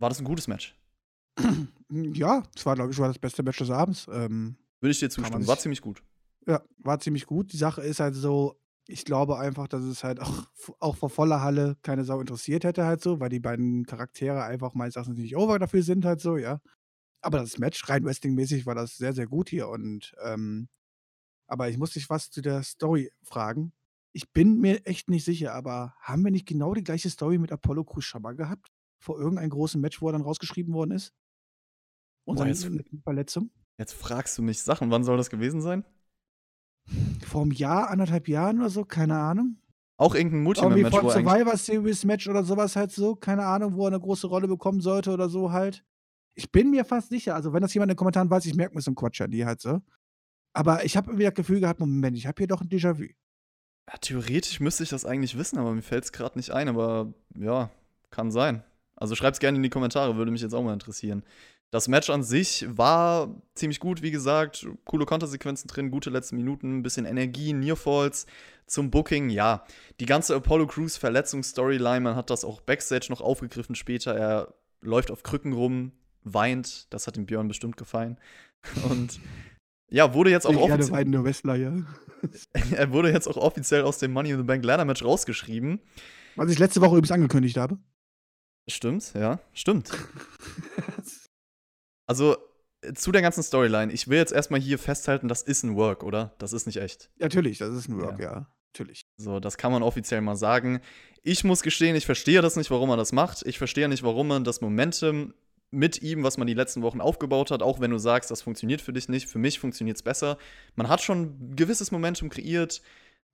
War das ein gutes Match? Ja, es war, glaube ich, war das beste Match des Abends. Ähm, Würde ich dir zustimmen. War ziemlich gut. Ja, war ziemlich gut. Die Sache ist halt so, ich glaube einfach, dass es halt auch, auch vor voller Halle keine Sau interessiert hätte halt so, weil die beiden Charaktere einfach meines Erachtens nicht over dafür sind halt so, ja. Aber das Match, rein wrestlingmäßig, war das sehr, sehr gut hier und ähm, aber ich muss dich was zu der Story fragen. Ich bin mir echt nicht sicher, aber haben wir nicht genau die gleiche Story mit Apollo Crews gehabt? Vor irgendeinem großen Match, wo er dann rausgeschrieben worden ist? Und seine jetzt- Verletzung? Jetzt fragst du mich Sachen. Wann soll das gewesen sein? Vor einem Jahr, anderthalb Jahren oder so, keine Ahnung. Auch irgendein Irgendwie Multiman-Match, von er eigentlich. Survivor Series Match oder sowas halt so, keine Ahnung, wo er eine große Rolle bekommen sollte oder so halt. Ich bin mir fast sicher, also wenn das jemand in den Kommentaren weiß, ich merke mir so einen Quatsch an die halt so. Aber ich habe irgendwie das Gefühl gehabt, Moment, ich habe hier doch ein Déjà-vu. Ja, theoretisch müsste ich das eigentlich wissen, aber mir fällt es gerade nicht ein. Aber ja, kann sein. Also schreib's gerne in die Kommentare, würde mich jetzt auch mal interessieren. Das Match an sich war ziemlich gut, wie gesagt. Coole Kontersequenzen drin, gute letzten Minuten, ein bisschen Energie, Nearfalls zum Booking. Ja, die ganze Apollo Crews Verletzungsstoryline, man hat das auch Backstage noch aufgegriffen später. Er läuft auf Krücken rum, weint. Das hat dem Björn bestimmt gefallen. Und ja, wurde jetzt auch offiziell. ja. Er wurde jetzt auch offiziell aus dem Money in the Bank Ladder Match rausgeschrieben. Was ich letzte Woche übrigens angekündigt habe. Stimmt, ja, stimmt. Also äh, zu der ganzen Storyline, ich will jetzt erstmal hier festhalten, das ist ein Work, oder? Das ist nicht echt. Natürlich, das ist ein Work, ja. Natürlich. So, das kann man offiziell mal sagen. Ich muss gestehen, ich verstehe das nicht, warum er das macht. Ich verstehe nicht, warum man das Momentum mit ihm, was man die letzten Wochen aufgebaut hat, auch wenn du sagst, das funktioniert für dich nicht, für mich funktioniert es besser. Man hat schon ein gewisses Momentum kreiert.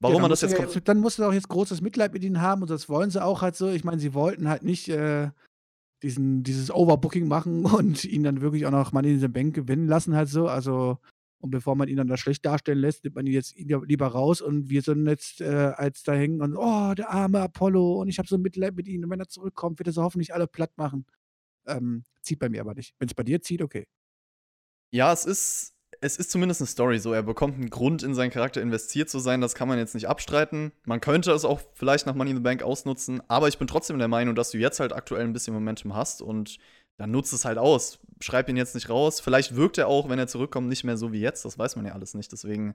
Warum ja, man das jetzt, ja Dann musst du auch jetzt großes Mitleid mit ihnen haben und das wollen sie auch halt so. Ich meine, sie wollten halt nicht äh, diesen, dieses Overbooking machen und ihn dann wirklich auch noch Money in the Bank gewinnen lassen, halt so. Also, und bevor man ihn dann da schlecht darstellen lässt, nimmt man ihn jetzt lieber raus und wir sind jetzt äh, als da hängen und oh, der arme Apollo und ich habe so Mitleid mit ihm und wenn er zurückkommt, wird er so hoffentlich alle platt machen. Ähm, zieht bei mir aber nicht. Wenn es bei dir zieht, okay. Ja, es ist es ist zumindest eine Story so. Er bekommt einen Grund, in seinen Charakter investiert zu sein. Das kann man jetzt nicht abstreiten. Man könnte es auch vielleicht nach Money in the Bank ausnutzen. Aber ich bin trotzdem der Meinung, dass du jetzt halt aktuell ein bisschen Momentum hast und dann nutzt es halt aus. Schreib ihn jetzt nicht raus. Vielleicht wirkt er auch, wenn er zurückkommt, nicht mehr so wie jetzt. Das weiß man ja alles nicht. Deswegen,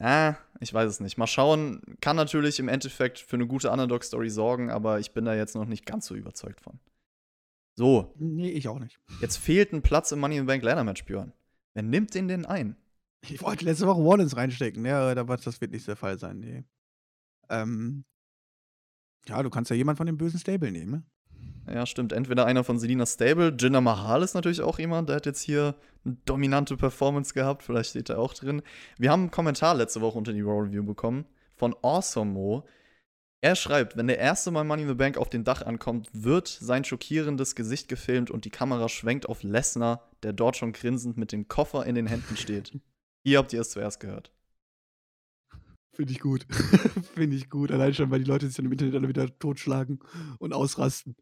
äh, ich weiß es nicht. Mal schauen. Kann natürlich im Endeffekt für eine gute Underdog-Story sorgen, aber ich bin da jetzt noch nicht ganz so überzeugt von. So. Nee, ich auch nicht. Jetzt fehlt ein Platz im Money in the Bank Ladder Match, Björn. Wer nimmt den denn ein? Ich wollte letzte Woche Wallens reinstecken, ja, aber das wird nicht der Fall sein, nee. Ähm, ja, du kannst ja jemand von dem bösen Stable nehmen, ne? Ja, stimmt. Entweder einer von Selinas Stable. Jinder Mahal ist natürlich auch jemand, der hat jetzt hier eine dominante Performance gehabt. Vielleicht steht er auch drin. Wir haben einen Kommentar letzte Woche unter die Raw Review bekommen von Awesome Mo. Er schreibt, wenn der erste Mal Money in the Bank auf den Dach ankommt, wird sein schockierendes Gesicht gefilmt und die Kamera schwenkt auf Lesnar, der dort schon grinsend mit dem Koffer in den Händen steht. Hier habt ihr es zuerst gehört. Finde ich gut. Finde ich gut. Allein schon, weil die Leute sich dann im Internet alle wieder totschlagen und ausrasten.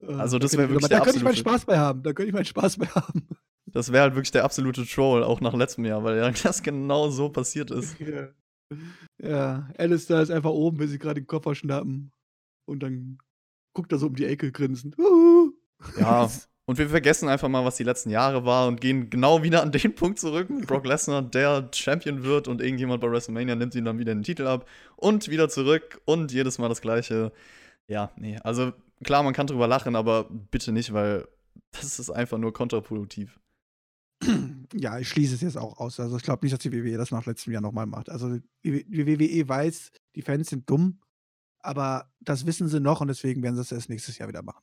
Äh, also, das wäre wirklich der Da könnte ich meinen Spaß bei haben. Da könnte ich meinen Spaß bei haben. Das wäre halt wirklich der absolute Troll, auch nach letztem Jahr, weil ja das genau so passiert ist. Ja. Ja, Alistair ist einfach oben, wenn sie gerade den Koffer schnappen. Und dann guckt er so um die Ecke grinsend. Ja, und wir vergessen einfach mal, was die letzten Jahre war und gehen genau wieder an den Punkt zurück Brock Lesnar, der Champion wird und irgendjemand bei WrestleMania nimmt ihn dann wieder den Titel ab und wieder zurück und jedes Mal das Gleiche. Ja, nee, also klar, man kann drüber lachen, aber bitte nicht, weil das ist einfach nur kontraproduktiv. Ja, ich schließe es jetzt auch aus. Also ich glaube nicht, dass die WWE das nach letztem Jahr nochmal macht. Also die WWE weiß, die Fans sind dumm, aber das wissen sie noch und deswegen werden sie es erst nächstes Jahr wieder machen.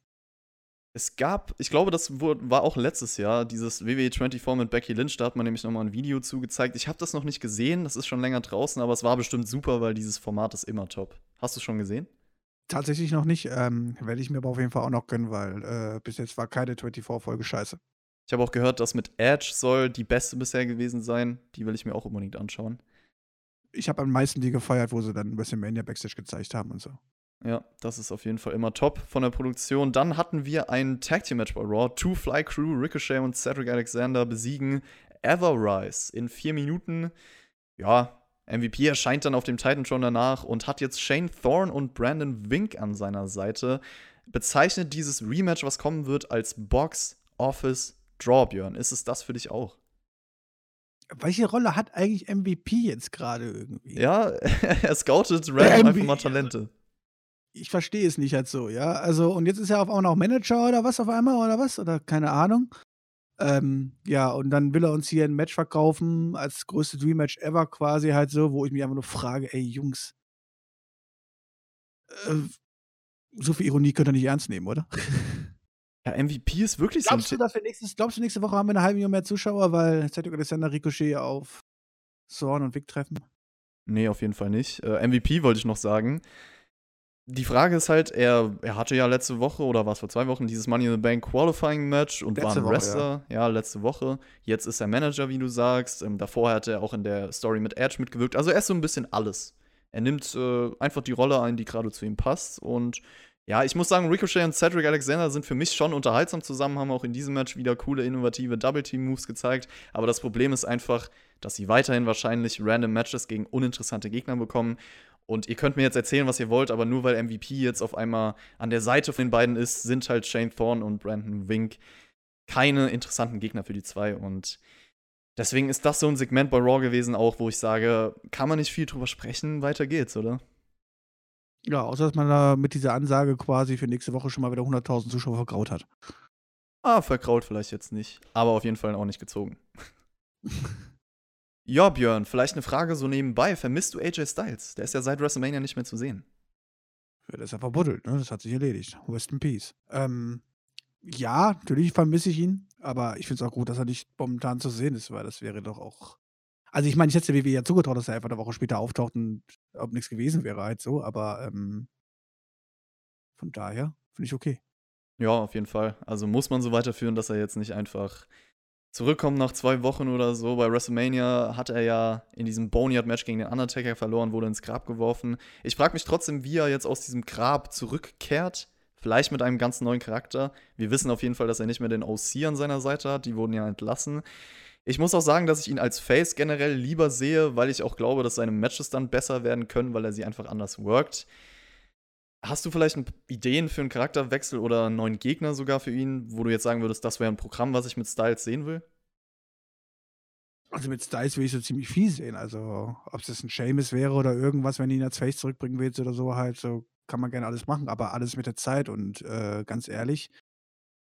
Es gab, ich glaube, das war auch letztes Jahr, dieses WWE 24 mit Becky Lynch, da hat man nämlich nochmal ein Video zugezeigt. Ich habe das noch nicht gesehen, das ist schon länger draußen, aber es war bestimmt super, weil dieses Format ist immer top. Hast du es schon gesehen? Tatsächlich noch nicht, ähm, werde ich mir aber auf jeden Fall auch noch gönnen, weil äh, bis jetzt war keine 24-Folge scheiße. Ich habe auch gehört, dass mit Edge soll die beste bisher gewesen sein. Die will ich mir auch unbedingt anschauen. Ich habe am meisten die gefeiert, wo sie dann WrestleMania Backstage gezeigt haben und so. Ja, das ist auf jeden Fall immer top von der Produktion. Dann hatten wir ein Tag Team Match bei Raw. Two Fly Crew, Ricochet und Cedric Alexander besiegen Everrise in vier Minuten. Ja, MVP erscheint dann auf dem Titan schon danach und hat jetzt Shane Thorne und Brandon Wink an seiner Seite. Bezeichnet dieses Rematch, was kommen wird, als Box Office Draw, Björn. Ist es das für dich auch? Welche Rolle hat eigentlich MVP jetzt gerade irgendwie? Ja, er scoutet random einfach mal Talente. Ich verstehe es nicht halt so, ja. Also, und jetzt ist er auf einmal noch Manager oder was auf einmal oder was? Oder keine Ahnung. Ähm, ja, und dann will er uns hier ein Match verkaufen, als größte Dream Match ever quasi halt so, wo ich mich einfach nur frage, ey, Jungs, äh, so viel Ironie könnt ihr nicht ernst nehmen, oder? Ja, MVP ist wirklich glaubst so. Du, dass wir nächstes, glaubst du, nächste Woche haben wir eine halbe Million mehr Zuschauer, weil Cedric Alexander Ricochet auf Sorn und Vic treffen? Nee, auf jeden Fall nicht. Äh, MVP wollte ich noch sagen. Die Frage ist halt, er, er hatte ja letzte Woche oder war es vor zwei Wochen dieses Money in the Bank Qualifying Match und letzte war ein Wrestler. ja. ja. letzte Woche. Jetzt ist er Manager, wie du sagst. Ähm, davor hat er auch in der Story mit Edge mitgewirkt. Also er ist so ein bisschen alles. Er nimmt äh, einfach die Rolle ein, die gerade zu ihm passt. Und ja, ich muss sagen, Ricochet und Cedric Alexander sind für mich schon unterhaltsam zusammen, haben auch in diesem Match wieder coole, innovative Double-Team-Moves gezeigt. Aber das Problem ist einfach, dass sie weiterhin wahrscheinlich random Matches gegen uninteressante Gegner bekommen. Und ihr könnt mir jetzt erzählen, was ihr wollt, aber nur weil MVP jetzt auf einmal an der Seite von den beiden ist, sind halt Shane Thorne und Brandon Wink keine interessanten Gegner für die zwei. Und deswegen ist das so ein Segment bei Raw gewesen, auch wo ich sage, kann man nicht viel drüber sprechen, weiter geht's, oder? Ja, außer dass man da mit dieser Ansage quasi für nächste Woche schon mal wieder 100.000 Zuschauer verkraut hat. Ah, verkraut vielleicht jetzt nicht. Aber auf jeden Fall auch nicht gezogen. ja, Björn, vielleicht eine Frage so nebenbei. Vermisst du AJ Styles? Der ist ja seit WrestleMania nicht mehr zu sehen. Ja, der ist ja verbuddelt, ne? Das hat sich erledigt. Rest in Peace. Ähm, ja, natürlich vermisse ich ihn, aber ich finde es auch gut, dass er nicht momentan zu sehen ist, weil das wäre doch auch also ich meine, ich hätte der ja zugetraut, dass er einfach eine Woche später auftaucht und ob nichts gewesen wäre halt so, aber ähm, von daher finde ich okay. Ja, auf jeden Fall. Also muss man so weiterführen, dass er jetzt nicht einfach zurückkommt nach zwei Wochen oder so. Bei WrestleMania hat er ja in diesem Boneyard-Match gegen den Undertaker verloren, wurde ins Grab geworfen. Ich frage mich trotzdem, wie er jetzt aus diesem Grab zurückkehrt. Vielleicht mit einem ganz neuen Charakter. Wir wissen auf jeden Fall, dass er nicht mehr den OC an seiner Seite hat. Die wurden ja entlassen. Ich muss auch sagen, dass ich ihn als Face generell lieber sehe, weil ich auch glaube, dass seine Matches dann besser werden können, weil er sie einfach anders workt. Hast du vielleicht Ideen für einen Charakterwechsel oder einen neuen Gegner sogar für ihn, wo du jetzt sagen würdest, das wäre ein Programm, was ich mit Styles sehen will? Also mit Styles will ich so ziemlich viel sehen. Also, ob es ein Seamus wäre oder irgendwas, wenn du ihn als Face zurückbringen willst oder so, halt, so kann man gerne alles machen, aber alles mit der Zeit und äh, ganz ehrlich,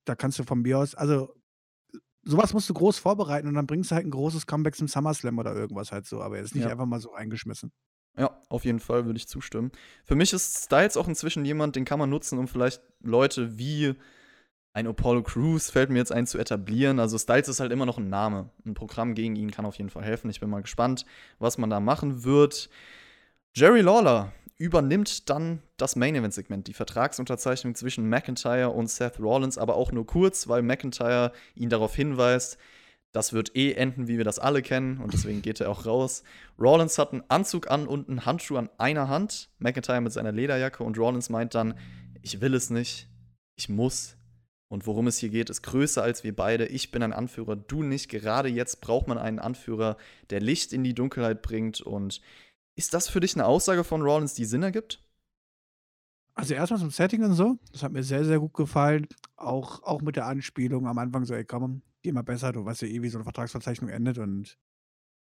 da kannst du von mir aus, also sowas musst du groß vorbereiten und dann bringst du halt ein großes Comeback zum SummerSlam oder irgendwas halt so, aber jetzt nicht Ja. einfach mal so eingeschmissen. Ja, auf jeden Fall würde ich zustimmen. Für mich ist Styles auch inzwischen jemand, den kann man nutzen, um vielleicht Leute wie ein Apollo Crews, fällt mir jetzt ein, zu etablieren. Also Styles ist halt immer noch ein Name. Ein Programm gegen ihn kann auf jeden Fall helfen. Ich bin mal gespannt, was man da machen wird. Jerry Lawler übernimmt dann das Main Event Segment, die Vertragsunterzeichnung zwischen McIntyre und Seth Rollins, aber auch nur kurz, weil McIntyre ihn darauf hinweist, das wird eh enden, wie wir das alle kennen, und deswegen geht er auch raus. Rollins hat einen Anzug an und einen Handschuh an einer Hand, McIntyre mit seiner Lederjacke, und Rollins meint dann, ich will es nicht, ich muss. Und worum es hier geht, ist größer als wir beide. Ich bin ein Anführer, du nicht. Gerade jetzt braucht man einen Anführer, der Licht in die Dunkelheit bringt. Und ist das für dich eine Aussage von Rollins, die Sinn ergibt? Also erstmal zum Setting und so, das hat mir sehr, sehr gut gefallen. Auch, auch mit der Anspielung am Anfang so, ey, komm, geh mal besser, du weißt ja eh, wie so eine Vertragsverzeichnung endet und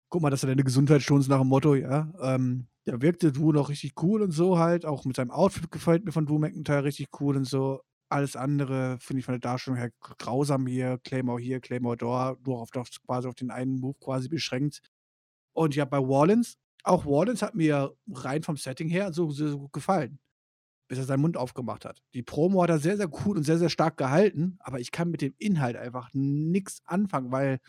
guck mal, dass du deine Gesundheit schonst nach dem Motto, ja. Ähm, da wirkte Drew noch richtig cool und so halt. Auch mit seinem Outfit gefällt mir von Drew McIntyre richtig cool und so. Alles andere finde ich von der Darstellung her grausam hier. Claymore hier, Claymore da, nur auf, quasi auf den einen Move quasi beschränkt. Und ja, bei Wallens, auch Wallens hat mir rein vom Setting her so sehr gut gefallen bis er seinen Mund aufgemacht hat. Die Promo hat er sehr, sehr gut und sehr, sehr stark gehalten, aber ich kann mit dem Inhalt einfach nichts anfangen, weil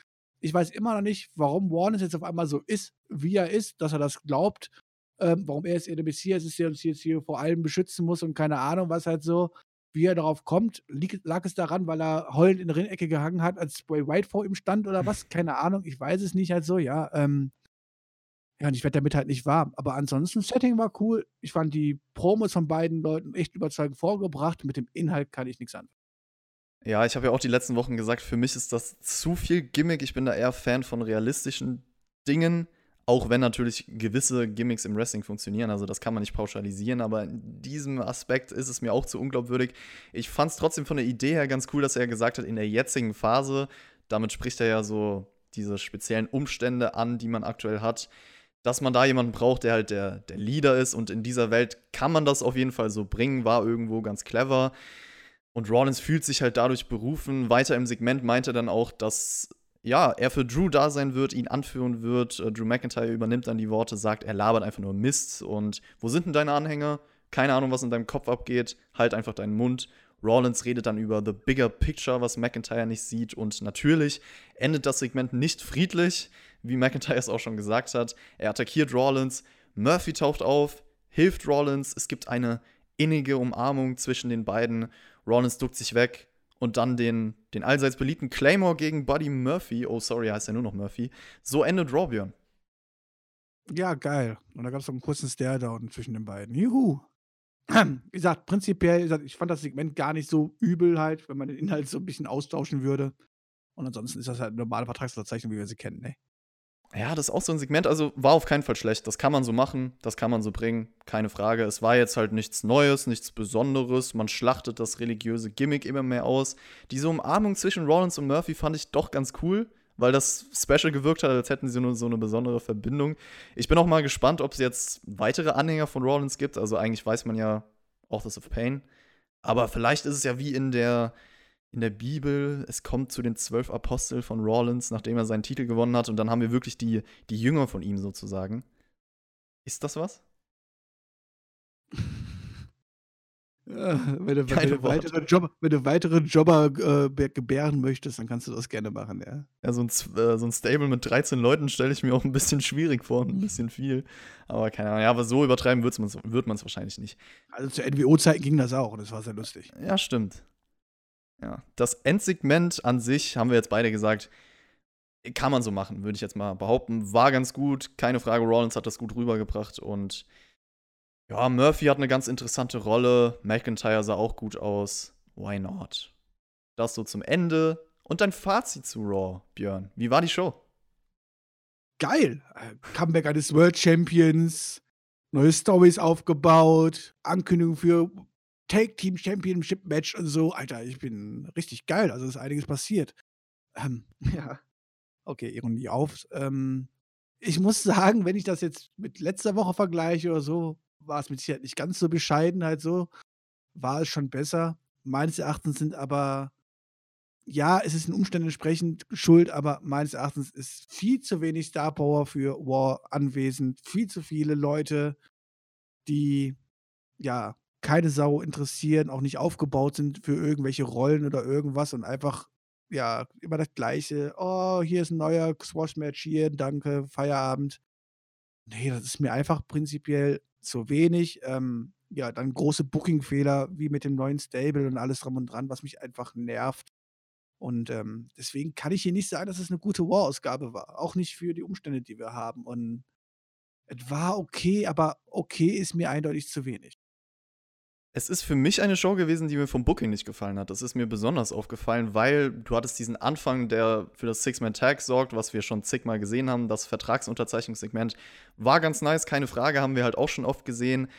ich weiß immer noch nicht, warum Warnes jetzt auf einmal so ist, wie er ist, dass er das glaubt, ähm, warum er jetzt der Messias ist, der uns jetzt hier vor allem beschützen muss und keine Ahnung, was halt so, wie er darauf kommt. Lieg, lag es daran, weil er heulend in der Ringecke gehangen hat, als Bray White vor ihm stand oder was? Keine Ahnung, ich weiß es nicht halt so, ja. Ähm, ja, und ich werde damit halt nicht warm. Aber ansonsten, Setting war cool. Ich fand die Promos von beiden Leuten echt überzeugend vorgebracht. Mit dem Inhalt kann ich nichts anfangen. Ja, ich habe ja auch die letzten Wochen gesagt, für mich ist das zu viel Gimmick. Ich bin da eher Fan von realistischen Dingen, auch wenn natürlich gewisse Gimmicks im Wrestling funktionieren. Also das kann man nicht pauschalisieren, aber in diesem Aspekt ist es mir auch zu unglaubwürdig. Ich fand es trotzdem von der Idee her ganz cool, dass er gesagt hat, in der jetzigen Phase, damit spricht er ja so diese speziellen Umstände an, die man aktuell hat, dass man da jemanden braucht, der halt der, der Leader ist. Und in dieser Welt kann man das auf jeden Fall so bringen, war irgendwo ganz clever. Und Rollins fühlt sich halt dadurch berufen. Weiter im Segment meinte er dann auch, dass ja, er für Drew da sein wird, ihn anführen wird. Äh, Drew McIntyre übernimmt dann die Worte, sagt, er labert einfach nur Mist. Und wo sind denn deine Anhänger? Keine Ahnung, was in deinem Kopf abgeht. Halt einfach deinen Mund. Rollins redet dann über the bigger picture, was McIntyre nicht sieht. Und natürlich endet das Segment nicht friedlich, wie McIntyre es auch schon gesagt hat. Er attackiert Rollins. Murphy taucht auf, hilft Rollins. Es gibt eine innige Umarmung zwischen den beiden. Rollins duckt sich weg und dann den, den allseits beliebten Claymore gegen Buddy Murphy. Oh, sorry, heißt er nur noch Murphy. So endet Björn. Ja, geil. Und da gab es noch einen kurzen Stare-Down zwischen den beiden. Juhu. Wie gesagt, prinzipiell, ich fand das Segment gar nicht so übel halt, wenn man den Inhalt so ein bisschen austauschen würde. Und ansonsten ist das halt eine normale Vertragsverzeichnung, wie wir sie kennen, ne? Ja, das ist auch so ein Segment, also war auf keinen Fall schlecht. Das kann man so machen, das kann man so bringen, keine Frage. Es war jetzt halt nichts Neues, nichts Besonderes. Man schlachtet das religiöse Gimmick immer mehr aus. Diese Umarmung zwischen Rollins und Murphy fand ich doch ganz cool, weil das special gewirkt hat, als hätten sie nur so eine besondere Verbindung. Ich bin auch mal gespannt, ob es jetzt weitere Anhänger von Rollins gibt. Also eigentlich weiß man ja Authors of Pain. Aber vielleicht ist es ja wie in der in der Bibel, es kommt zu den zwölf Aposteln von Rollins, nachdem er seinen Titel gewonnen hat, und dann haben wir wirklich die, die Jünger von ihm sozusagen. Ist das was? Ja, wenn, du, wenn, du weitere Job, wenn du weitere Jobber äh, gebären möchtest, dann kannst du das gerne machen, ja. Ja, so ein, äh, so ein Stable mit 13 Leuten stelle ich mir auch ein bisschen schwierig vor, ein bisschen viel. Aber keine Ahnung, ja, aber so übertreiben wird man es wahrscheinlich nicht. Also zu NWO-Zeiten ging das auch und das war sehr lustig. Ja, stimmt. Ja, das Endsegment an sich, haben wir jetzt beide gesagt, kann man so machen, würde ich jetzt mal behaupten. War ganz gut, keine Frage. Rollins hat das gut rübergebracht und ja, Murphy hat eine ganz interessante Rolle. McIntyre sah auch gut aus. Why not? Das so zum Ende. Und dein Fazit zu Raw, Björn. Wie war die Show? Geil. Comeback eines World Champions, neue Stories aufgebaut, Ankündigung für Take Team Championship Match und so. Alter, ich bin richtig geil. Also ist einiges passiert. Ähm, ja. Okay, Ironie auf. Ähm, ich muss sagen, wenn ich das jetzt mit letzter Woche vergleiche oder so, war es mit Sicherheit nicht ganz so bescheiden, halt so. War es schon besser. Meines Erachtens sind aber, ja, es ist den Umständen entsprechend schuld, aber meines Erachtens ist viel zu wenig Star Power für War anwesend. Viel zu viele Leute, die, ja, keine Sau interessieren, auch nicht aufgebaut sind für irgendwelche Rollen oder irgendwas und einfach, ja, immer das Gleiche. Oh, hier ist ein neuer Squash-Match, hier, danke, Feierabend. Nee, das ist mir einfach prinzipiell zu wenig. Ähm, ja, dann große Booking-Fehler wie mit dem neuen Stable und alles drum und dran, was mich einfach nervt. Und ähm, deswegen kann ich hier nicht sagen, dass es eine gute War-Ausgabe war. Auch nicht für die Umstände, die wir haben. Und es war okay, aber okay ist mir eindeutig zu wenig. Es ist für mich eine Show gewesen, die mir vom Booking nicht gefallen hat. Das ist mir besonders aufgefallen, weil du hattest diesen Anfang, der für das Six-Man-Tag sorgt, was wir schon zigmal gesehen haben. Das Vertragsunterzeichnungssegment war ganz nice, keine Frage, haben wir halt auch schon oft gesehen.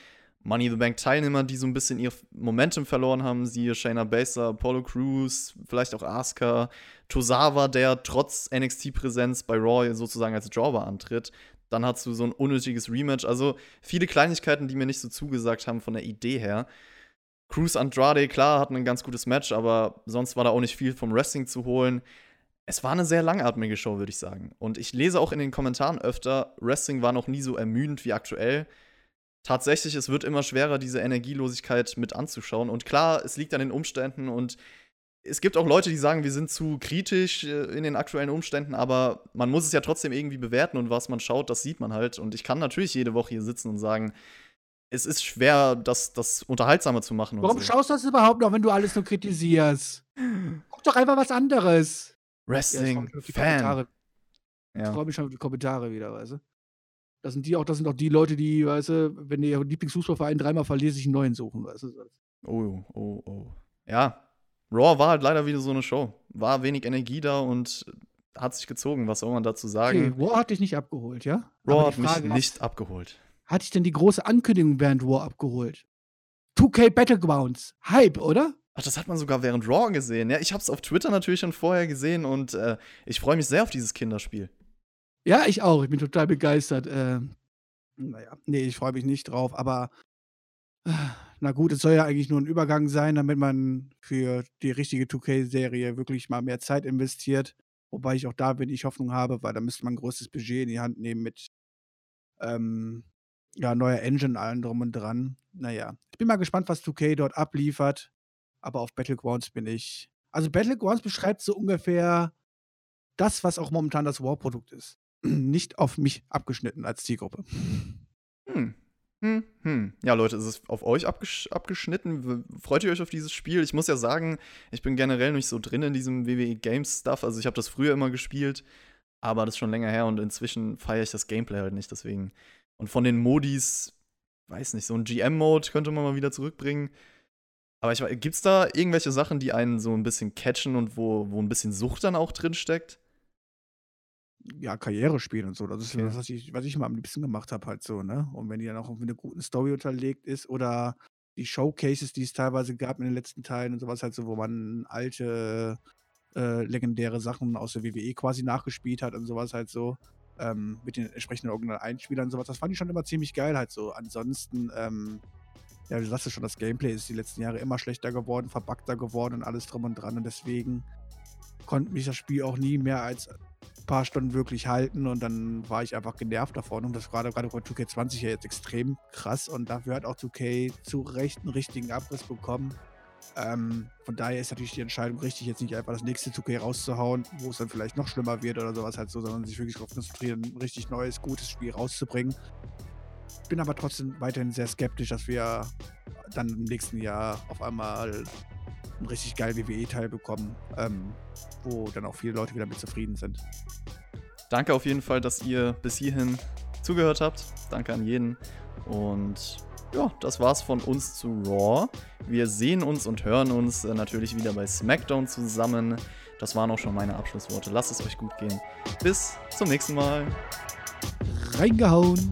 Money the Bank Teilnehmer, die so ein bisschen ihr Momentum verloren haben, siehe Shayna Baszler, Apollo Crews, vielleicht auch Asuka, Tosawa, der trotz NXT-Präsenz bei Raw sozusagen als Drawer antritt. Dann hast du so ein unnötiges Rematch. Also viele Kleinigkeiten, die mir nicht so zugesagt haben von der Idee her. Cruz Andrade, klar, hatten ein ganz gutes Match, aber sonst war da auch nicht viel vom Wrestling zu holen. Es war eine sehr langatmige Show, würde ich sagen. Und ich lese auch in den Kommentaren öfter, Wrestling war noch nie so ermüdend wie aktuell. Tatsächlich, es wird immer schwerer, diese Energielosigkeit mit anzuschauen. Und klar, es liegt an den Umständen und es gibt auch Leute, die sagen, wir sind zu kritisch äh, in den aktuellen Umständen, aber man muss es ja trotzdem irgendwie bewerten und was man schaut, das sieht man halt. Und ich kann natürlich jede Woche hier sitzen und sagen, es ist schwer, das, das unterhaltsamer zu machen. Warum so. schaust du das überhaupt noch, wenn du alles nur kritisierst? Guck doch einfach was anderes. Wrestling, ja, ich Fan. Ich freue mich schon auf die Kommentare wieder, weißt du? Das sind die auch, das sind auch die Leute, die, weißt du, wenn ihr Lieblingsfußballverein dreimal verliert, sich einen neuen suchen, weißt du? Oh, oh, oh. Ja, Raw war halt leider wieder so eine Show. War wenig Energie da und hat sich gezogen, was soll man dazu sagen? Okay, Raw hat dich nicht abgeholt, ja? Raw hat mich nicht abgeholt. Hat dich denn die große Ankündigung während Raw abgeholt? 2K Battlegrounds. Hype, oder? Ach, das hat man sogar während Raw gesehen. Ja, ich hab's auf Twitter natürlich schon vorher gesehen und äh, ich freue mich sehr auf dieses Kinderspiel. Ja, ich auch. Ich bin total begeistert. Äh, naja, nee, ich freue mich nicht drauf, aber na gut, es soll ja eigentlich nur ein Übergang sein, damit man für die richtige 2K-Serie wirklich mal mehr Zeit investiert. Wobei ich auch da wenig Hoffnung habe, weil da müsste man ein großes Budget in die Hand nehmen mit ähm, ja, neuer Engine, allen drum und dran. Naja, ich bin mal gespannt, was 2K dort abliefert. Aber auf Battlegrounds bin ich. Also Battlegrounds beschreibt so ungefähr das, was auch momentan das War-Produkt ist. Nicht auf mich abgeschnitten als Zielgruppe. Hm. Hm, hm. Ja, Leute, ist es auf euch abgesch abgeschnitten? Freut ihr euch auf dieses Spiel? Ich muss ja sagen, ich bin generell nicht so drin in diesem WWE Games Stuff. Also ich habe das früher immer gespielt, aber das ist schon länger her und inzwischen feiere ich das Gameplay halt nicht. Deswegen. Und von den Modis, weiß nicht, so ein GM-Mode könnte man mal wieder zurückbringen. Aber ich gibt's da irgendwelche Sachen, die einen so ein bisschen catchen und wo, wo ein bisschen Sucht dann auch drin steckt? Ja, Karriere spielen und so. Das ist okay. das, was ich, was ich mal am liebsten gemacht habe, halt so, ne? Und wenn die dann auch mit einer guten Story unterlegt ist oder die Showcases, die es teilweise gab in den letzten Teilen und sowas halt so, wo man alte, äh, legendäre Sachen aus der WWE quasi nachgespielt hat und sowas halt so, ähm, mit den entsprechenden Original-Einspielern und sowas, das fand ich schon immer ziemlich geil halt so. Ansonsten, ähm, ja, du sagst ja schon, das Gameplay ist die letzten Jahre immer schlechter geworden, verbackter geworden und alles drum und dran und deswegen konnte mich das Spiel auch nie mehr als paar Stunden wirklich halten und dann war ich einfach genervt davon. Und das gerade gerade bei 2K20 ja jetzt extrem krass und dafür hat auch 2K zu Recht einen richtigen Abriss bekommen. Ähm, von daher ist natürlich die Entscheidung richtig, jetzt nicht einfach das nächste 2K rauszuhauen, wo es dann vielleicht noch schlimmer wird oder sowas halt so, sondern sich wirklich darauf konzentrieren, ein richtig neues, gutes Spiel rauszubringen. Bin aber trotzdem weiterhin sehr skeptisch, dass wir dann im nächsten Jahr auf einmal einen richtig geilen WWE-Teil bekommen, ähm, wo dann auch viele Leute wieder mit zufrieden sind. Danke auf jeden Fall, dass ihr bis hierhin zugehört habt. Danke an jeden. Und ja, das war's von uns zu Raw. Wir sehen uns und hören uns äh, natürlich wieder bei SmackDown zusammen. Das waren auch schon meine Abschlussworte. Lasst es euch gut gehen. Bis zum nächsten Mal. Reingehauen.